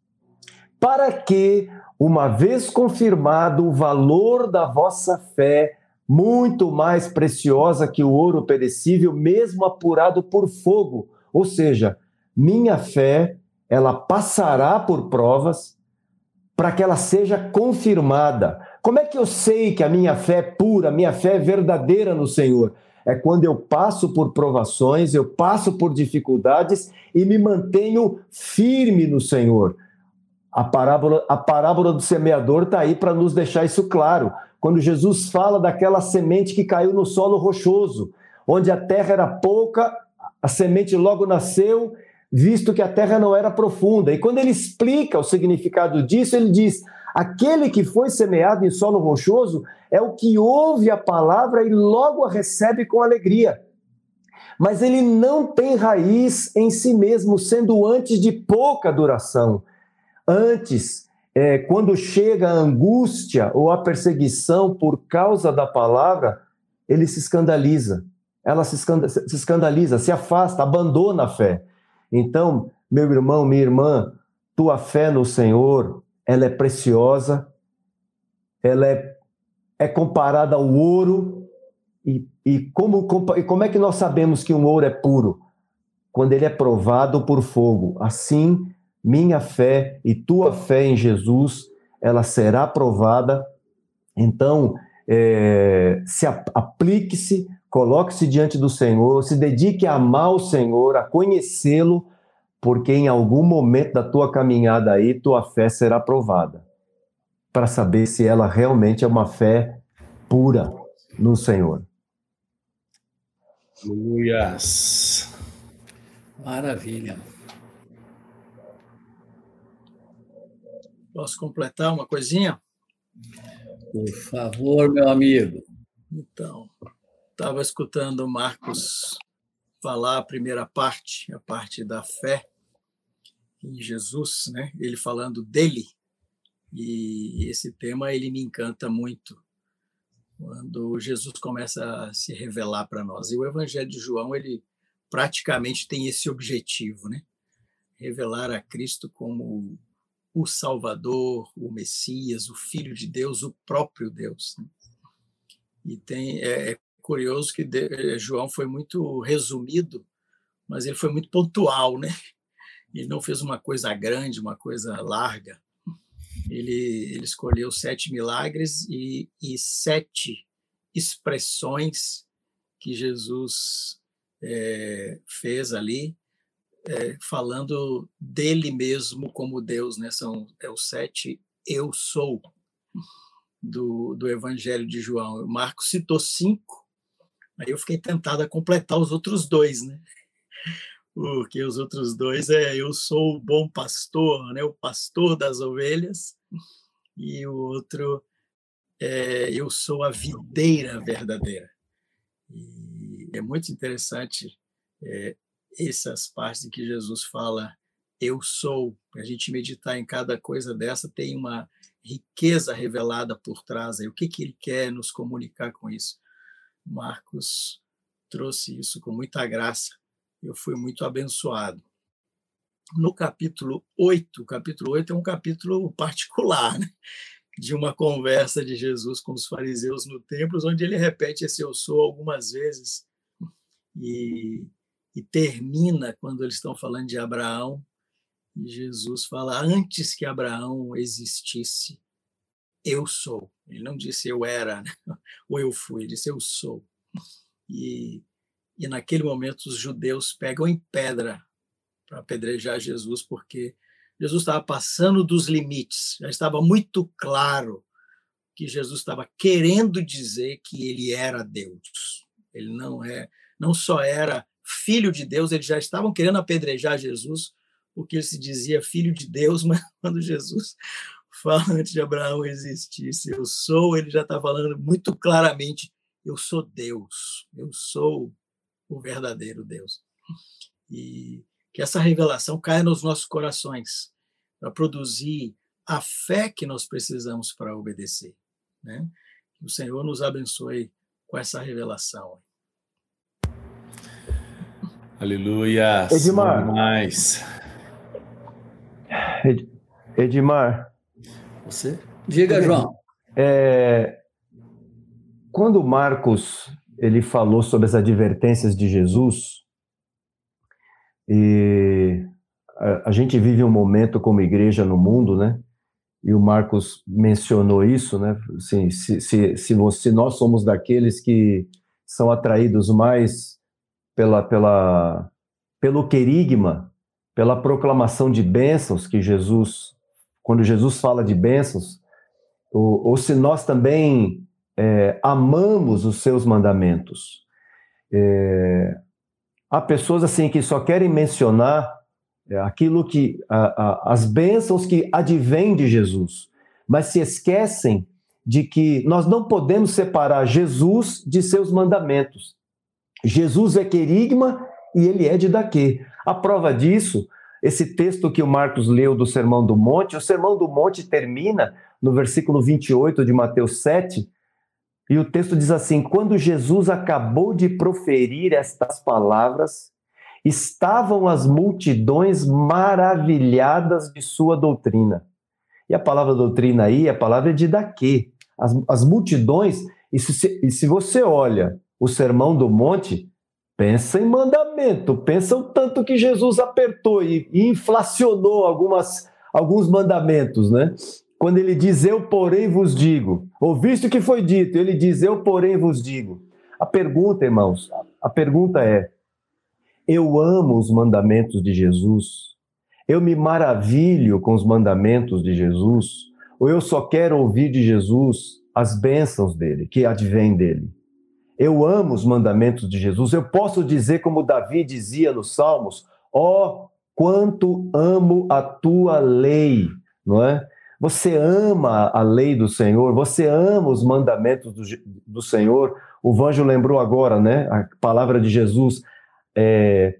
para que, uma vez confirmado o valor da vossa fé, muito mais preciosa que o ouro perecível, mesmo apurado por fogo, ou seja, minha fé, ela passará por provas para que ela seja confirmada. Como é que eu sei que a minha fé é pura, a minha fé é verdadeira no Senhor? É quando eu passo por provações, eu passo por dificuldades e me mantenho firme no Senhor. A parábola, a parábola do semeador está aí para nos deixar isso claro. Quando Jesus fala daquela semente que caiu no solo rochoso, onde a terra era pouca, a semente logo nasceu, visto que a terra não era profunda. E quando ele explica o significado disso, ele diz: aquele que foi semeado em solo rochoso é o que ouve a palavra e logo a recebe com alegria. Mas ele não tem raiz em si mesmo, sendo antes de pouca duração. Antes, é, quando chega a angústia ou a perseguição por causa da palavra, ele se escandaliza. Ela se escandaliza, se afasta, abandona a fé. Então, meu irmão, minha irmã, tua fé no Senhor, ela é preciosa, ela é, é comparada ao ouro. E, e, como, e como é que nós sabemos que um ouro é puro? Quando ele é provado por fogo. Assim, minha fé e tua fé em Jesus, ela será provada. Então, é, se aplique-se, coloque-se diante do Senhor, se dedique a amar o Senhor, a conhecê-lo, porque em algum momento da tua caminhada aí, tua fé será provada, para saber se ela realmente é uma fé pura no Senhor. Aleluias. Maravilha. Posso completar uma coisinha? Por favor, meu amigo. Então, estava escutando o Marcos falar a primeira parte, a parte da fé em Jesus, né? Ele falando dele. E esse tema ele me encanta muito quando Jesus começa a se revelar para nós. E o Evangelho de João ele praticamente tem esse objetivo, né? Revelar a Cristo como o Salvador, o Messias, o Filho de Deus, o próprio Deus. Né? E tem é, é curioso que de, é, João foi muito resumido, mas ele foi muito pontual, né? Ele não fez uma coisa grande, uma coisa larga. Ele, ele escolheu sete milagres e, e sete expressões que Jesus é, fez ali é, falando dele mesmo como Deus, né? São é o sete eu sou do, do Evangelho de João. O Marcos citou cinco, aí eu fiquei tentado a completar os outros dois, né? Porque os outros dois é eu sou o bom pastor, né? O pastor das ovelhas, e o outro é eu sou a videira verdadeira. E é muito interessante é, essas partes em que Jesus fala eu sou, a gente meditar em cada coisa dessa tem uma riqueza revelada por trás. Aí. O que, que ele quer nos comunicar com isso? Marcos trouxe isso com muita graça. Eu fui muito abençoado. No capítulo 8, o capítulo 8 é um capítulo particular, né? de uma conversa de Jesus com os fariseus no templo, onde ele repete esse eu sou algumas vezes. E e termina quando eles estão falando de Abraão. E Jesus fala: antes que Abraão existisse, eu sou. Ele não disse eu era, né? ou eu fui, ele disse eu sou. E, e naquele momento os judeus pegam em pedra para apedrejar Jesus, porque Jesus estava passando dos limites, já estava muito claro que Jesus estava querendo dizer que ele era Deus. Ele não é, não só era filho de Deus, eles já estavam querendo apedrejar Jesus, porque ele se dizia filho de Deus, mas quando Jesus fala antes de Abraão existir. Se eu sou, ele já está falando muito claramente: eu sou Deus, eu sou o verdadeiro Deus. E que essa revelação caia nos nossos corações para produzir a fé que nós precisamos para obedecer. Né? Que o Senhor nos abençoe com essa revelação. Aleluia. Edmar. Mais. Edmar. Você? Diga, João. É, quando Marcos ele falou sobre as advertências de Jesus, e a, a gente vive um momento como igreja no mundo, né? E o Marcos mencionou isso, né? Assim, se, se, se, se nós somos daqueles que são atraídos mais pela, pela, pelo querigma, pela proclamação de bênçãos que Jesus, quando Jesus fala de bênçãos, ou, ou se nós também é, amamos os seus mandamentos. É, há pessoas assim que só querem mencionar é, aquilo que a, a, as bênçãos que advêm de Jesus, mas se esquecem de que nós não podemos separar Jesus de seus mandamentos. Jesus é querigma e ele é de daqui. A prova disso, esse texto que o Marcos leu do Sermão do Monte, o Sermão do Monte termina no versículo 28 de Mateus 7, e o texto diz assim: Quando Jesus acabou de proferir estas palavras, estavam as multidões maravilhadas de sua doutrina. E a palavra doutrina aí, a palavra é de daqui. As, as multidões, e se, e se você olha o sermão do monte, pensa em mandamento, pensa o tanto que Jesus apertou e, inflacionou algumas, alguns mandamentos, né? quando ele diz eu, porém, vos digo. Ouviste o que foi dito, ele diz eu, porém, vos digo. A pergunta, irmãos, a pergunta é: eu amo os mandamentos de Jesus? Eu me maravilho com os mandamentos de Jesus? Ou eu só quero ouvir de Jesus as bênçãos dele, que advêm dele? Eu amo os mandamentos de Jesus. Eu posso dizer, como Davi dizia nos Salmos: ó, oh, quanto amo a tua lei, não é? Você ama a lei do Senhor, você ama os mandamentos do, do Senhor. O Vanjo lembrou agora, né? A palavra de Jesus. É,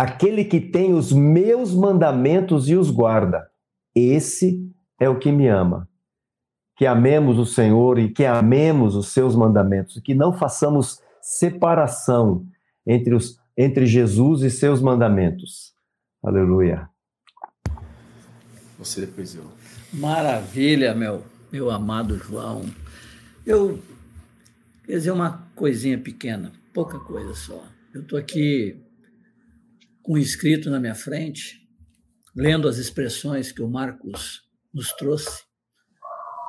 Aquele que tem os meus mandamentos e os guarda, esse é o que me ama. Que amemos o Senhor e que amemos os seus mandamentos, que não façamos separação entre, os, entre Jesus e seus mandamentos. Aleluia. Você depois eu. Maravilha, meu, meu amado João. Eu quer dizer uma coisinha pequena, pouca coisa só. Eu estou aqui com um escrito na minha frente, lendo as expressões que o Marcos nos trouxe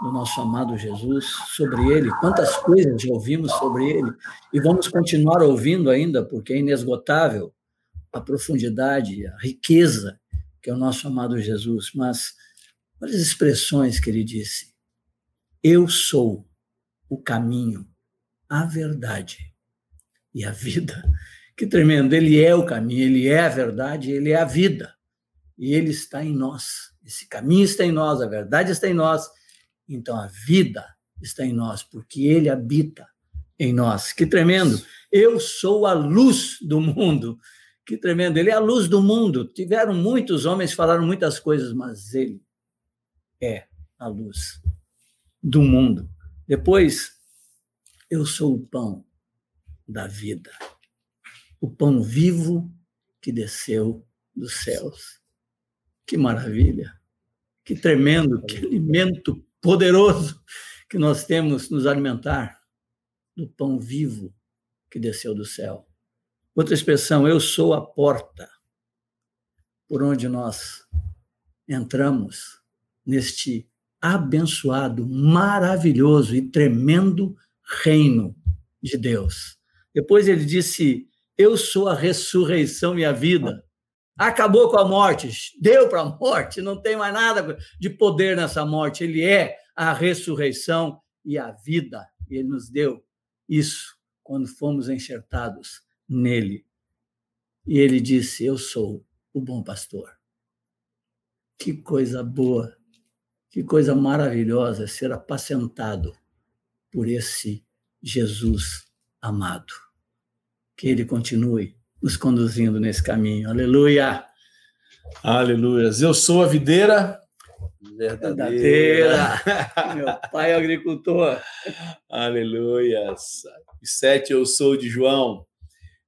do nosso amado Jesus sobre ele, quantas coisas já ouvimos sobre ele e vamos continuar ouvindo ainda, porque é inesgotável a profundidade, a riqueza que é o nosso amado Jesus, mas Olha as expressões que ele disse. Eu sou o caminho, a verdade e a vida. Que tremendo! Ele é o caminho, ele é a verdade, ele é a vida. E ele está em nós. Esse caminho está em nós, a verdade está em nós. Então a vida está em nós, porque ele habita em nós. Que tremendo! Eu sou a luz do mundo. Que tremendo! Ele é a luz do mundo. Tiveram muitos homens, falaram muitas coisas, mas ele é a luz do mundo. Depois, eu sou o pão da vida, o pão vivo que desceu dos céus. Que maravilha! Que tremendo, que alimento poderoso que nós temos nos alimentar do pão vivo que desceu do céu. Outra expressão, eu sou a porta por onde nós entramos neste abençoado, maravilhoso e tremendo reino de Deus. Depois ele disse: Eu sou a ressurreição e a vida. Acabou com a morte, deu para a morte, não tem mais nada de poder nessa morte. Ele é a ressurreição e a vida. Ele nos deu isso quando fomos enxertados nele. E ele disse: Eu sou o bom pastor. Que coisa boa Que coisa maravilhosa ser apacentado por esse Jesus amado. Que ele continue nos conduzindo nesse caminho. Aleluia! Aleluia. Eu sou a videira verdadeira. Meu pai é agricultor. Aleluia. Sete, eu sou de João.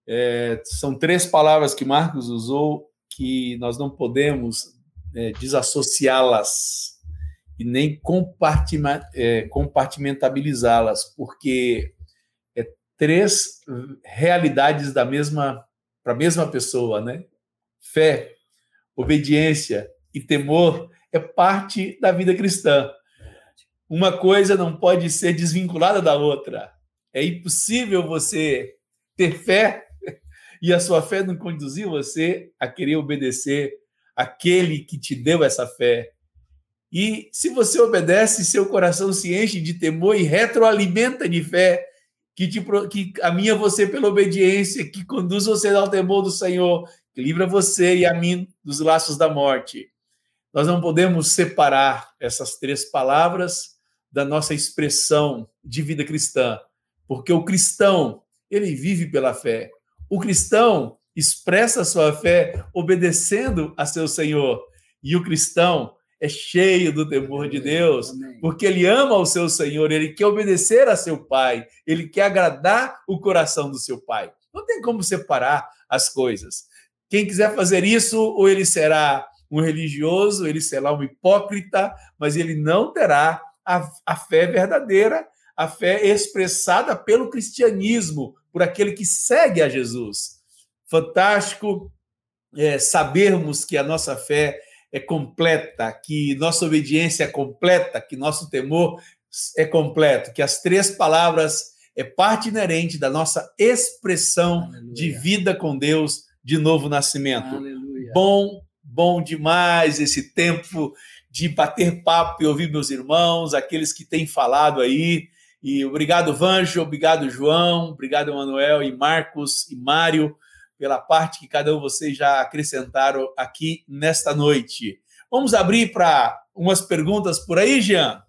É, são três palavras que Marcos usou que nós não podemos é, desassociá-las e nem é, compartimentabilizá-las, porque é três realidades da mesma para a mesma pessoa, né? Fé, obediência e temor é parte da vida cristã. Uma coisa não pode ser desvinculada da outra. É impossível você ter fé e a sua fé não conduzir você a querer obedecer aquele que te deu essa fé. E se você obedece, seu coração se enche de temor e retroalimenta de fé, que, te, que caminha você pela obediência, que conduz você ao temor do Senhor, que livra você e a mim dos laços da morte. Nós não podemos separar essas três palavras da nossa expressão de vida cristã, porque o cristão, ele vive pela fé. O cristão expressa sua fé obedecendo a seu Senhor. E o cristão é cheio do temor de Deus, porque ele ama o seu Senhor, ele quer obedecer a seu Pai, ele quer agradar o coração do seu Pai. Não tem como separar as coisas. Quem quiser fazer isso, ou ele será um religioso, ele será um hipócrita, mas ele não terá a, a fé verdadeira, a fé expressada pelo cristianismo, por aquele que segue a Jesus. Fantástico é, sabermos que a nossa fé é completa, que nossa obediência é completa, que nosso temor é completo, que as três palavras é parte inerente da nossa expressão Aleluia. de vida com Deus de novo nascimento. Aleluia. Bom, bom demais esse tempo de bater papo e ouvir meus irmãos, aqueles que têm falado aí, e obrigado, Vanjo, obrigado, João, obrigado, Manuel e Marcos e Mário, pela parte que cada um de vocês já acrescentaram aqui nesta noite. Vamos abrir para umas perguntas por aí, Jean?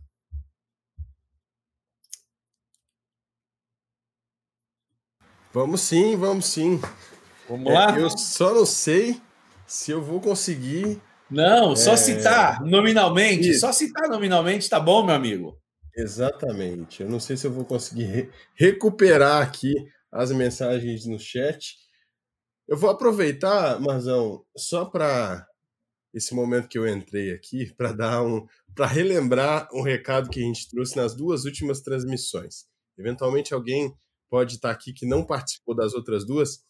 Vamos sim, vamos sim. Vamos lá? É, eu só não sei se eu vou conseguir. Não, só é... citar nominalmente. Isso. Só citar nominalmente, tá bom, meu amigo? Exatamente. Eu não sei se eu vou conseguir re recuperar aqui as mensagens no chat. Eu vou aproveitar, Marzão, só para esse momento que eu entrei aqui, para dar um, para relembrar um recado que a gente trouxe nas duas últimas transmissões. Eventualmente alguém pode estar aqui que não participou das outras duas.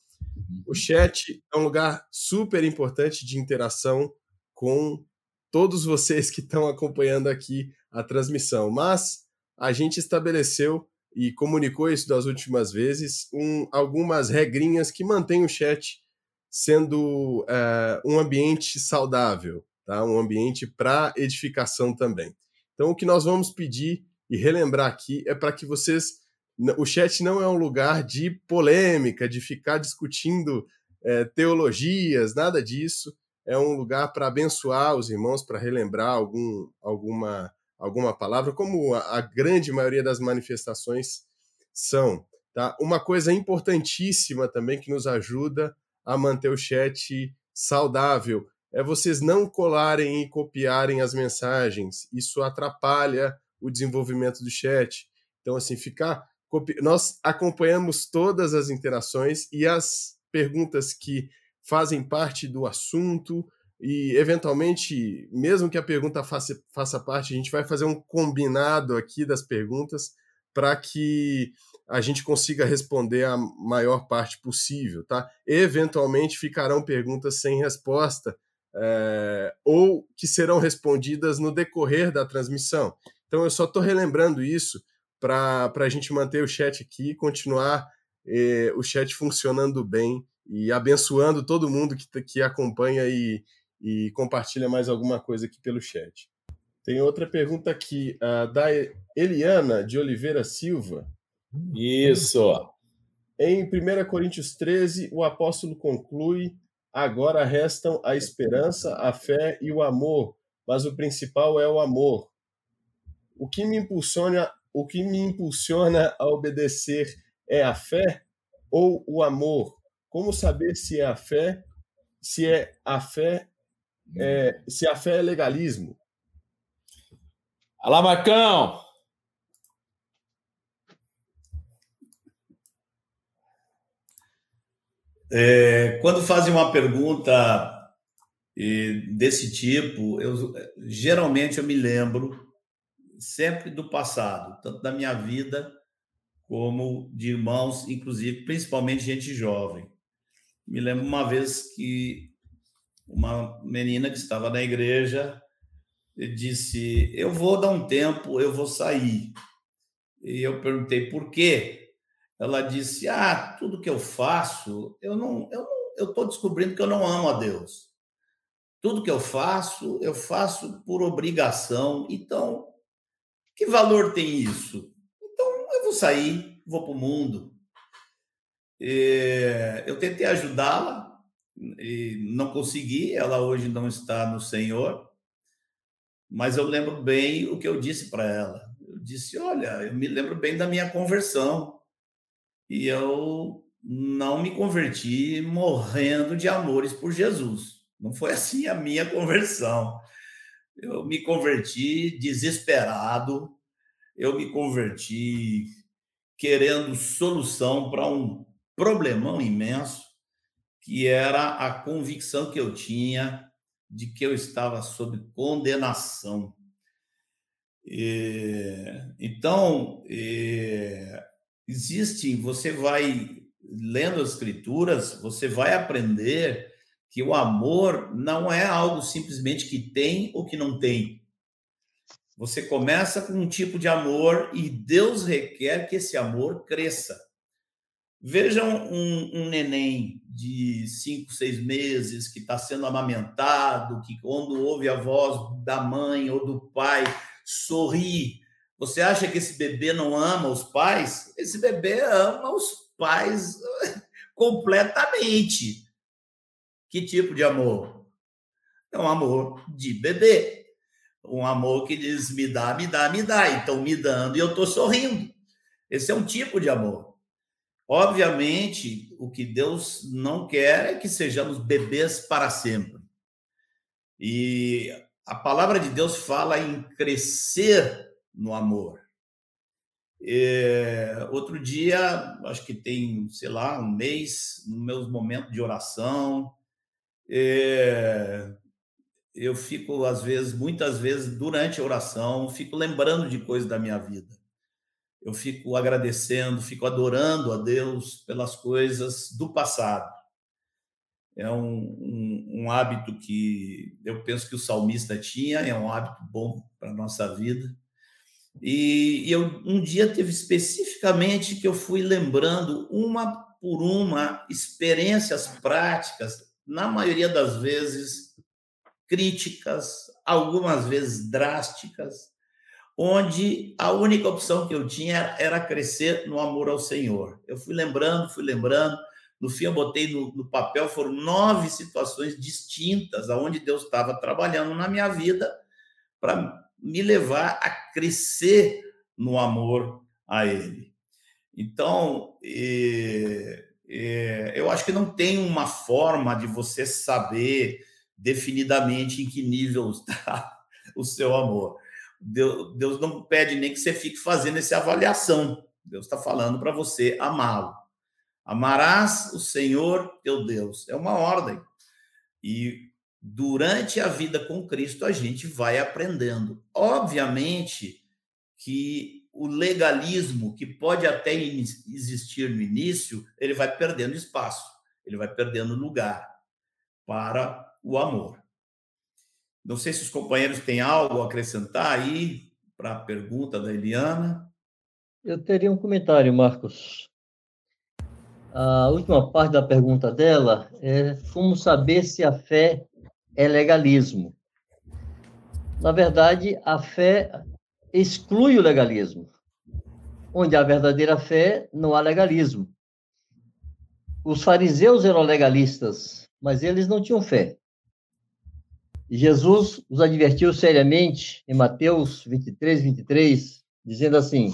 O chat é um lugar super importante de interação com todos vocês que estão acompanhando aqui a transmissão. Mas a gente estabeleceu e comunicou isso das últimas vezes, um, algumas regrinhas que mantêm o chat sendo é, um ambiente saudável, tá? um ambiente para edificação também. Então, o que nós vamos pedir e relembrar aqui é para que vocês. O chat não é um lugar de polêmica, de ficar discutindo é, teologias, nada disso é um lugar para abençoar os irmãos, para relembrar algum, alguma, alguma palavra, como a, a, grande maioria das manifestações são. Tá? Uma coisa importantíssima também que nos ajuda a manter o chat saudável é vocês não colarem e copiarem as mensagens. Isso atrapalha o desenvolvimento do chat. Então, assim, ficar. Nós acompanhamos todas as interações e as perguntas que fazem parte do assunto e, eventualmente, mesmo que a pergunta faça, faça parte, a gente vai fazer um combinado aqui das perguntas para que a gente consiga responder a maior parte possível, tá? Eventualmente ficarão perguntas sem resposta é, ou que serão respondidas no decorrer da transmissão. Então, eu só estou relembrando isso para a gente manter o chat aqui e continuar eh, o chat funcionando bem e abençoando todo mundo que, que acompanha e, e compartilha mais alguma coisa aqui pelo chat. Tem outra pergunta aqui, uh, da Eliana de Oliveira Silva. Isso. Em 1 Coríntios 13, o apóstolo conclui: agora restam a esperança, a fé e o amor, mas o principal é o amor. o que me impulsiona, o que me impulsiona a obedecer é a fé ou o amor? Como saber se é a fé, se é a fé, é, se a fé é legalismo? Alá, Marcão! É, quando fazem uma pergunta desse tipo, eu geralmente eu me lembro sempre do passado, tanto da minha vida como de irmãos, inclusive principalmente gente jovem. Me lembro uma vez que uma menina que estava na igreja disse: "Eu vou dar um tempo, eu vou sair". E eu perguntei por quê? ela disse: Ah, tudo que eu faço, eu não, eu eu estou descobrindo que eu não amo a Deus. Tudo que eu faço, eu faço por obrigação. Então, que valor tem isso? Então, eu vou sair, vou para o mundo. E eu tentei ajudá-la e não consegui. Ela hoje não está no Senhor, mas eu lembro bem o que eu disse para ela. Eu disse: Olha, eu me lembro bem da minha conversão e eu não me converti morrendo de amores por Jesus. Não foi assim a minha conversão. Eu me converti desesperado, eu me converti querendo solução para um problemão imenso, que era a convicção que eu tinha de que eu estava sob condenação. Então, Existe, você vai lendo as escrituras, você vai aprender que o amor não é algo simplesmente que tem ou que não tem. Você começa com um tipo de amor e Deus requer que esse amor cresça. Vejam um, um neném de cinco, seis meses que está sendo amamentado, que quando ouve a voz da mãe ou do pai, sorri, você acha que esse bebê não ama os pais? Esse bebê ama os pais completamente. Que tipo de amor? É um amor de bebê. Um amor que diz: me dá, me dá, me dá. Então, me dando e eu estou sorrindo. Esse é um tipo de amor. Obviamente, o que Deus não quer é que sejamos bebês para sempre. E a palavra de Deus fala em crescer no amor. É, outro dia, acho que tem, sei lá, um mês, nos meus momentos de oração, é, eu fico, às vezes, muitas vezes, durante a oração, fico lembrando de coisas da minha vida. Eu fico agradecendo, fico adorando a Deus pelas coisas do passado. É um, um, um hábito que eu penso que o salmista tinha, é um hábito bom para a nossa vida. E, eu um dia teve especificamente que eu fui lembrando uma por uma experiências práticas, na maioria das vezes críticas, algumas vezes drásticas, onde a única opção que eu tinha era crescer no amor ao Senhor. Eu fui lembrando, fui lembrando. No fim, eu botei no, no papel, foram nove situações distintas, aonde Deus estava trabalhando na minha vida para me levar a crescer no amor a Ele. Então, é, é, eu acho que não tem uma forma de você saber definidamente em que nível está o seu amor. Deus, Deus não pede nem que você fique fazendo essa avaliação. Deus está falando para você amá-lo. Amarás o Senhor teu Deus. É uma ordem. E durante a vida com Cristo, a gente vai aprendendo. Obviamente que o legalismo, que pode até existir no início, ele vai perdendo espaço, ele vai perdendo lugar para o amor. Não sei se os companheiros têm algo a acrescentar aí para a pergunta da Eliana. Eu teria um comentário, Marcos. A última parte da pergunta dela é como saber se a fé é legalismo. Na verdade, a fé exclui o legalismo. Onde há verdadeira fé, não há legalismo. Os fariseus eram legalistas, mas eles não tinham fé. Jesus os advertiu seriamente em Mateus 23, 23, dizendo assim: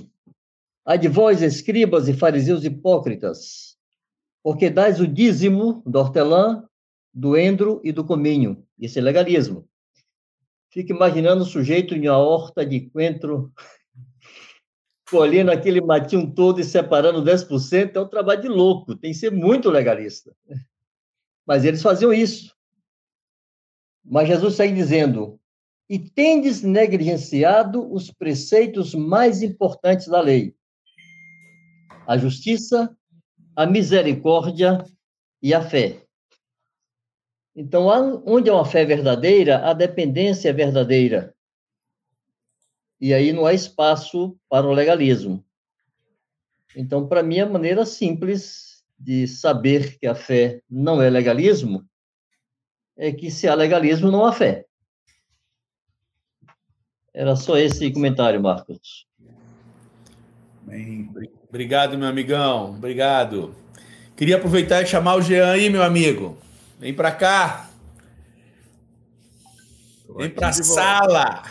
Ai de vós, escribas e fariseus hipócritas, porque dais o dízimo do hortelã, do endro e do cominho. Isso é legalismo. Fica imaginando o sujeito em uma horta de coentro, colhendo aquele matinho todo e separando 10%, é um trabalho de louco, tem que ser muito legalista. Mas eles faziam isso. Mas Jesus segue dizendo: E tendes negligenciado os preceitos mais importantes da lei: a justiça, a misericórdia e a fé. Então, onde é uma fé verdadeira, a dependência é verdadeira. E aí não há espaço para o legalismo. Então, para mim, a maneira simples de saber que a fé não é legalismo é que se há legalismo, não há fé. Era só esse comentário, Marcos. Bem, obrigado, meu amigão. Obrigado. Queria aproveitar e chamar o Jean aí, meu amigo. Vem para cá. Vem para a sala.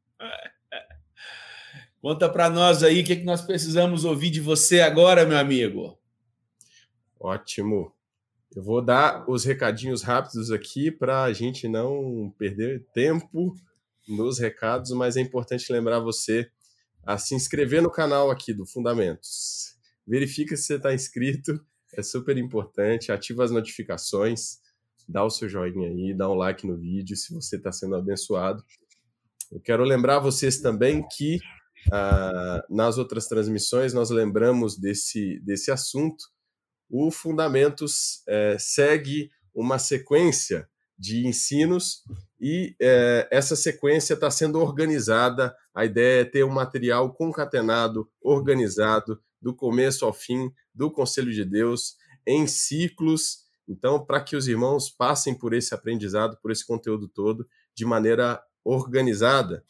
Conta para nós aí o que, que nós precisamos ouvir de você agora, meu amigo. Ótimo. Eu vou dar os recadinhos rápidos aqui para a gente não perder tempo nos recados, mas é importante lembrar você a se inscrever no canal aqui do Fundamentos. Verifica se você está inscrito, é super importante. Ativa as notificações, dá o seu joinha aí, dá um like no vídeo se você está sendo abençoado. Eu quero lembrar vocês também que ah, nas outras transmissões nós lembramos desse, desse assunto o Fundamentos é, segue uma sequência de ensinos e é, essa sequência está sendo organizada. A ideia é ter um material concatenado, organizado, do começo ao fim, do Conselho de Deus, em ciclos. Então, para que os irmãos passem por esse aprendizado, por esse conteúdo todo, de maneira organizada.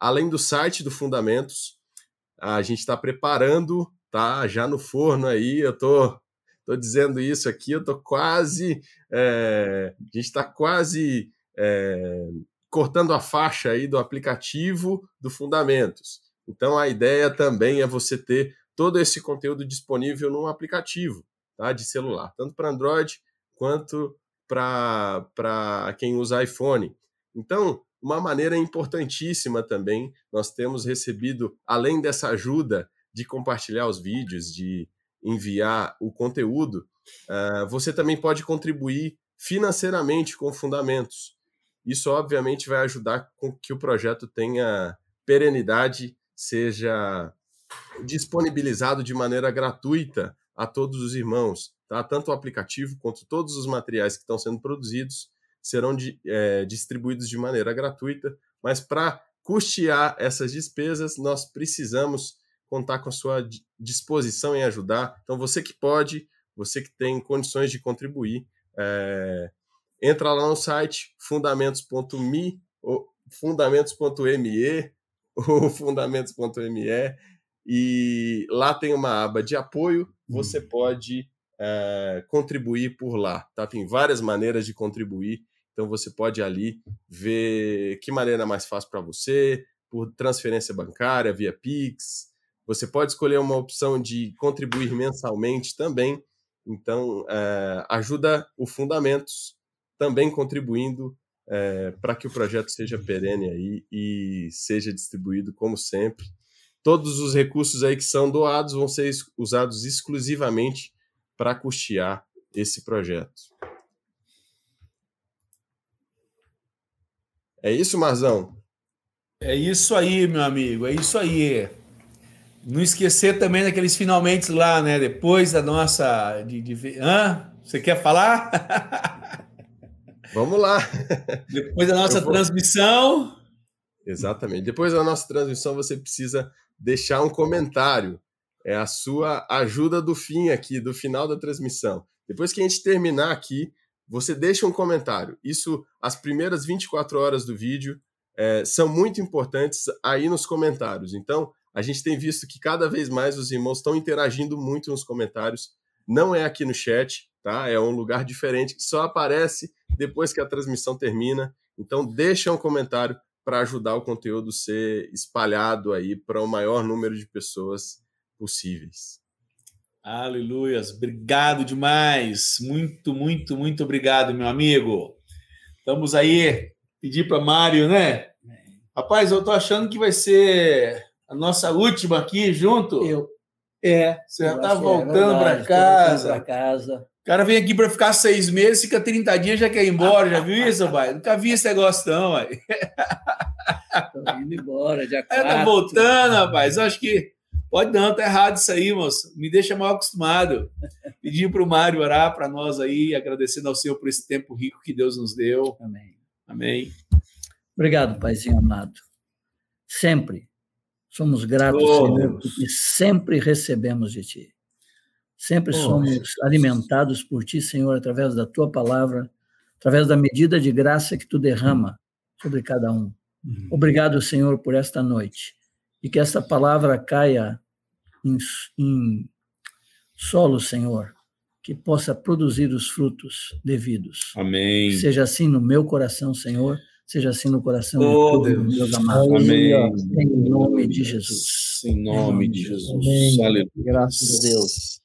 Além do site do Fundamentos, a gente está preparando, tá já no forno aí. Eu estou Estou dizendo isso aqui, eu estou quase. É, a gente está quase é, cortando a faixa aí do aplicativo do Fundamentos. Então a ideia também é você ter todo esse conteúdo disponível num aplicativo tá, de celular, tanto para Android quanto para quem usa iPhone. Então, uma maneira importantíssima também, nós temos recebido, além dessa ajuda de compartilhar os vídeos, de enviar o conteúdo, uh, você também pode contribuir financeiramente com fundamentos. Isso, obviamente, vai ajudar com que o projeto tenha perenidade, seja disponibilizado de maneira gratuita a todos os irmãos. Tá? Tanto o aplicativo quanto todos os materiais que estão sendo produzidos serão de, é, distribuídos de maneira gratuita, mas para custear essas despesas, nós precisamos contar com a sua disposição em ajudar. Então, você que pode, você que tem condições de contribuir, é, entra lá no site fundamentos.me ou fundamentos.me ou fundamentos.me e lá tem uma aba de apoio, você hum. pode é, contribuir por lá, tá? Tem várias maneiras de contribuir, então você pode ali ver que maneira é mais fácil para você, por transferência bancária, via Pix, você pode escolher uma opção de contribuir mensalmente também. Então, é, ajuda o Fundamentos também contribuindo é, para que o projeto seja perene aí e seja distribuído como sempre. Todos os recursos aí que são doados vão ser usados exclusivamente para custear esse projeto. É isso, Marzão? É isso aí, meu amigo, é isso aí. Não esquecer também daqueles finalmente lá, né? Depois da nossa. De, de... Hã? Você quer falar? Vamos lá. Depois da nossa vou... transmissão. Exatamente. Depois da nossa transmissão, você precisa deixar um comentário. É a sua ajuda do fim aqui, do final da transmissão. Depois que a gente terminar aqui, você deixa um comentário. Isso, as primeiras 24 horas do vídeo, é, são muito importantes aí nos comentários. Então, a gente tem visto que cada vez mais os irmãos estão interagindo muito nos comentários. Não é aqui no chat, tá? É um lugar diferente que só aparece depois que a transmissão termina. Então, deixa um comentário para ajudar o conteúdo a ser espalhado aí para o maior número de pessoas possíveis. Aleluias, obrigado demais. Muito, muito, muito obrigado, meu amigo. Estamos aí, pedir para Mário, né? Rapaz, eu tô achando que vai ser a nossa última aqui junto. Eu, é. Você já tá voltando é para casa. Para casa. O cara vem aqui para ficar seis meses, fica 30 dias, já quer ir embora. Já viu isso, pai? Nunca vi esse negócio, não, pai. Tô indo embora, já É, tá voltando, rapaz. Acho que pode não, tá errado isso aí, moço. Me deixa mal acostumado. Pedir para o Mário orar para nós aí, agradecendo ao Senhor por esse tempo rico que Deus nos deu. Amém. Amém. Obrigado, Paizinho amado. Sempre somos gratos, Oh, Senhor, porque sempre recebemos de Ti. Sempre Oh, somos Jesus. alimentados por Ti, Senhor, através da Tua palavra, através da medida de graça que Tu derrama sobre cada um. Obrigado, Senhor, por esta noite. E que esta palavra caia em, em solo, Senhor, que possa produzir os frutos devidos. Amém. Seja assim no meu coração, Senhor, seja assim no coração de Oh, todos Deus. meus amados. Amém. Em nome de Jesus. Em nome de Jesus. Amém. Aleluia. Graças a Deus.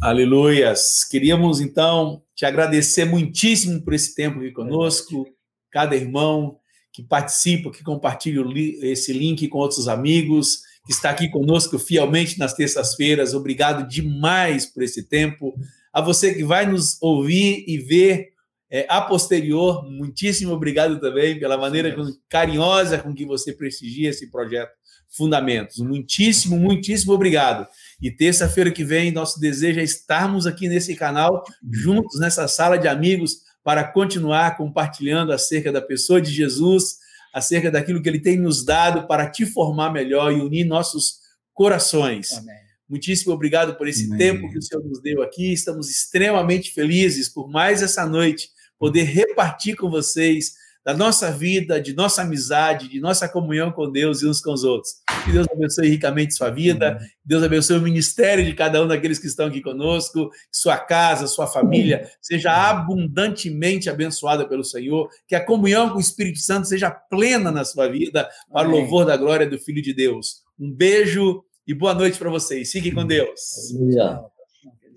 Aleluias. Queríamos, então, te agradecer muitíssimo por esse tempo aqui conosco, cada irmão que participa, que compartilha esse link com outros amigos, que está aqui conosco fielmente nas terças-feiras. Obrigado demais por esse tempo. A você que vai nos ouvir e ver é, a posterior, muitíssimo obrigado também pela maneira com- carinhosa com que você prestigia esse projeto Fundamentos. Muitíssimo, muitíssimo obrigado. E terça-feira que vem, nosso desejo é estarmos aqui nesse canal, juntos nessa sala de amigos, para continuar compartilhando acerca da pessoa de Jesus, acerca daquilo que ele tem nos dado para te formar melhor e unir nossos corações. Amém. Muitíssimo obrigado por esse Amém. tempo que o Senhor nos deu aqui. Estamos extremamente felizes por mais essa noite poder repartir com vocês da nossa vida, de nossa amizade, de nossa comunhão com Deus e uns com os outros. Que Deus abençoe ricamente sua vida, que Deus abençoe o ministério de cada um daqueles que estão aqui conosco, sua casa, sua família seja abundantemente abençoada pelo Senhor, que a comunhão com o Espírito Santo seja plena na sua vida, para o louvor da glória do Filho de Deus. Um beijo e boa noite para vocês. Fiquem com Deus. Aleluia.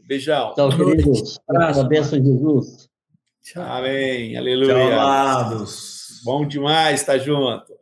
Beijão. Tchau, queridos. Abraço. A bênção de Jesus. Tchau. Amém. Tchau, Aleluia. amados. Bom demais estar junto.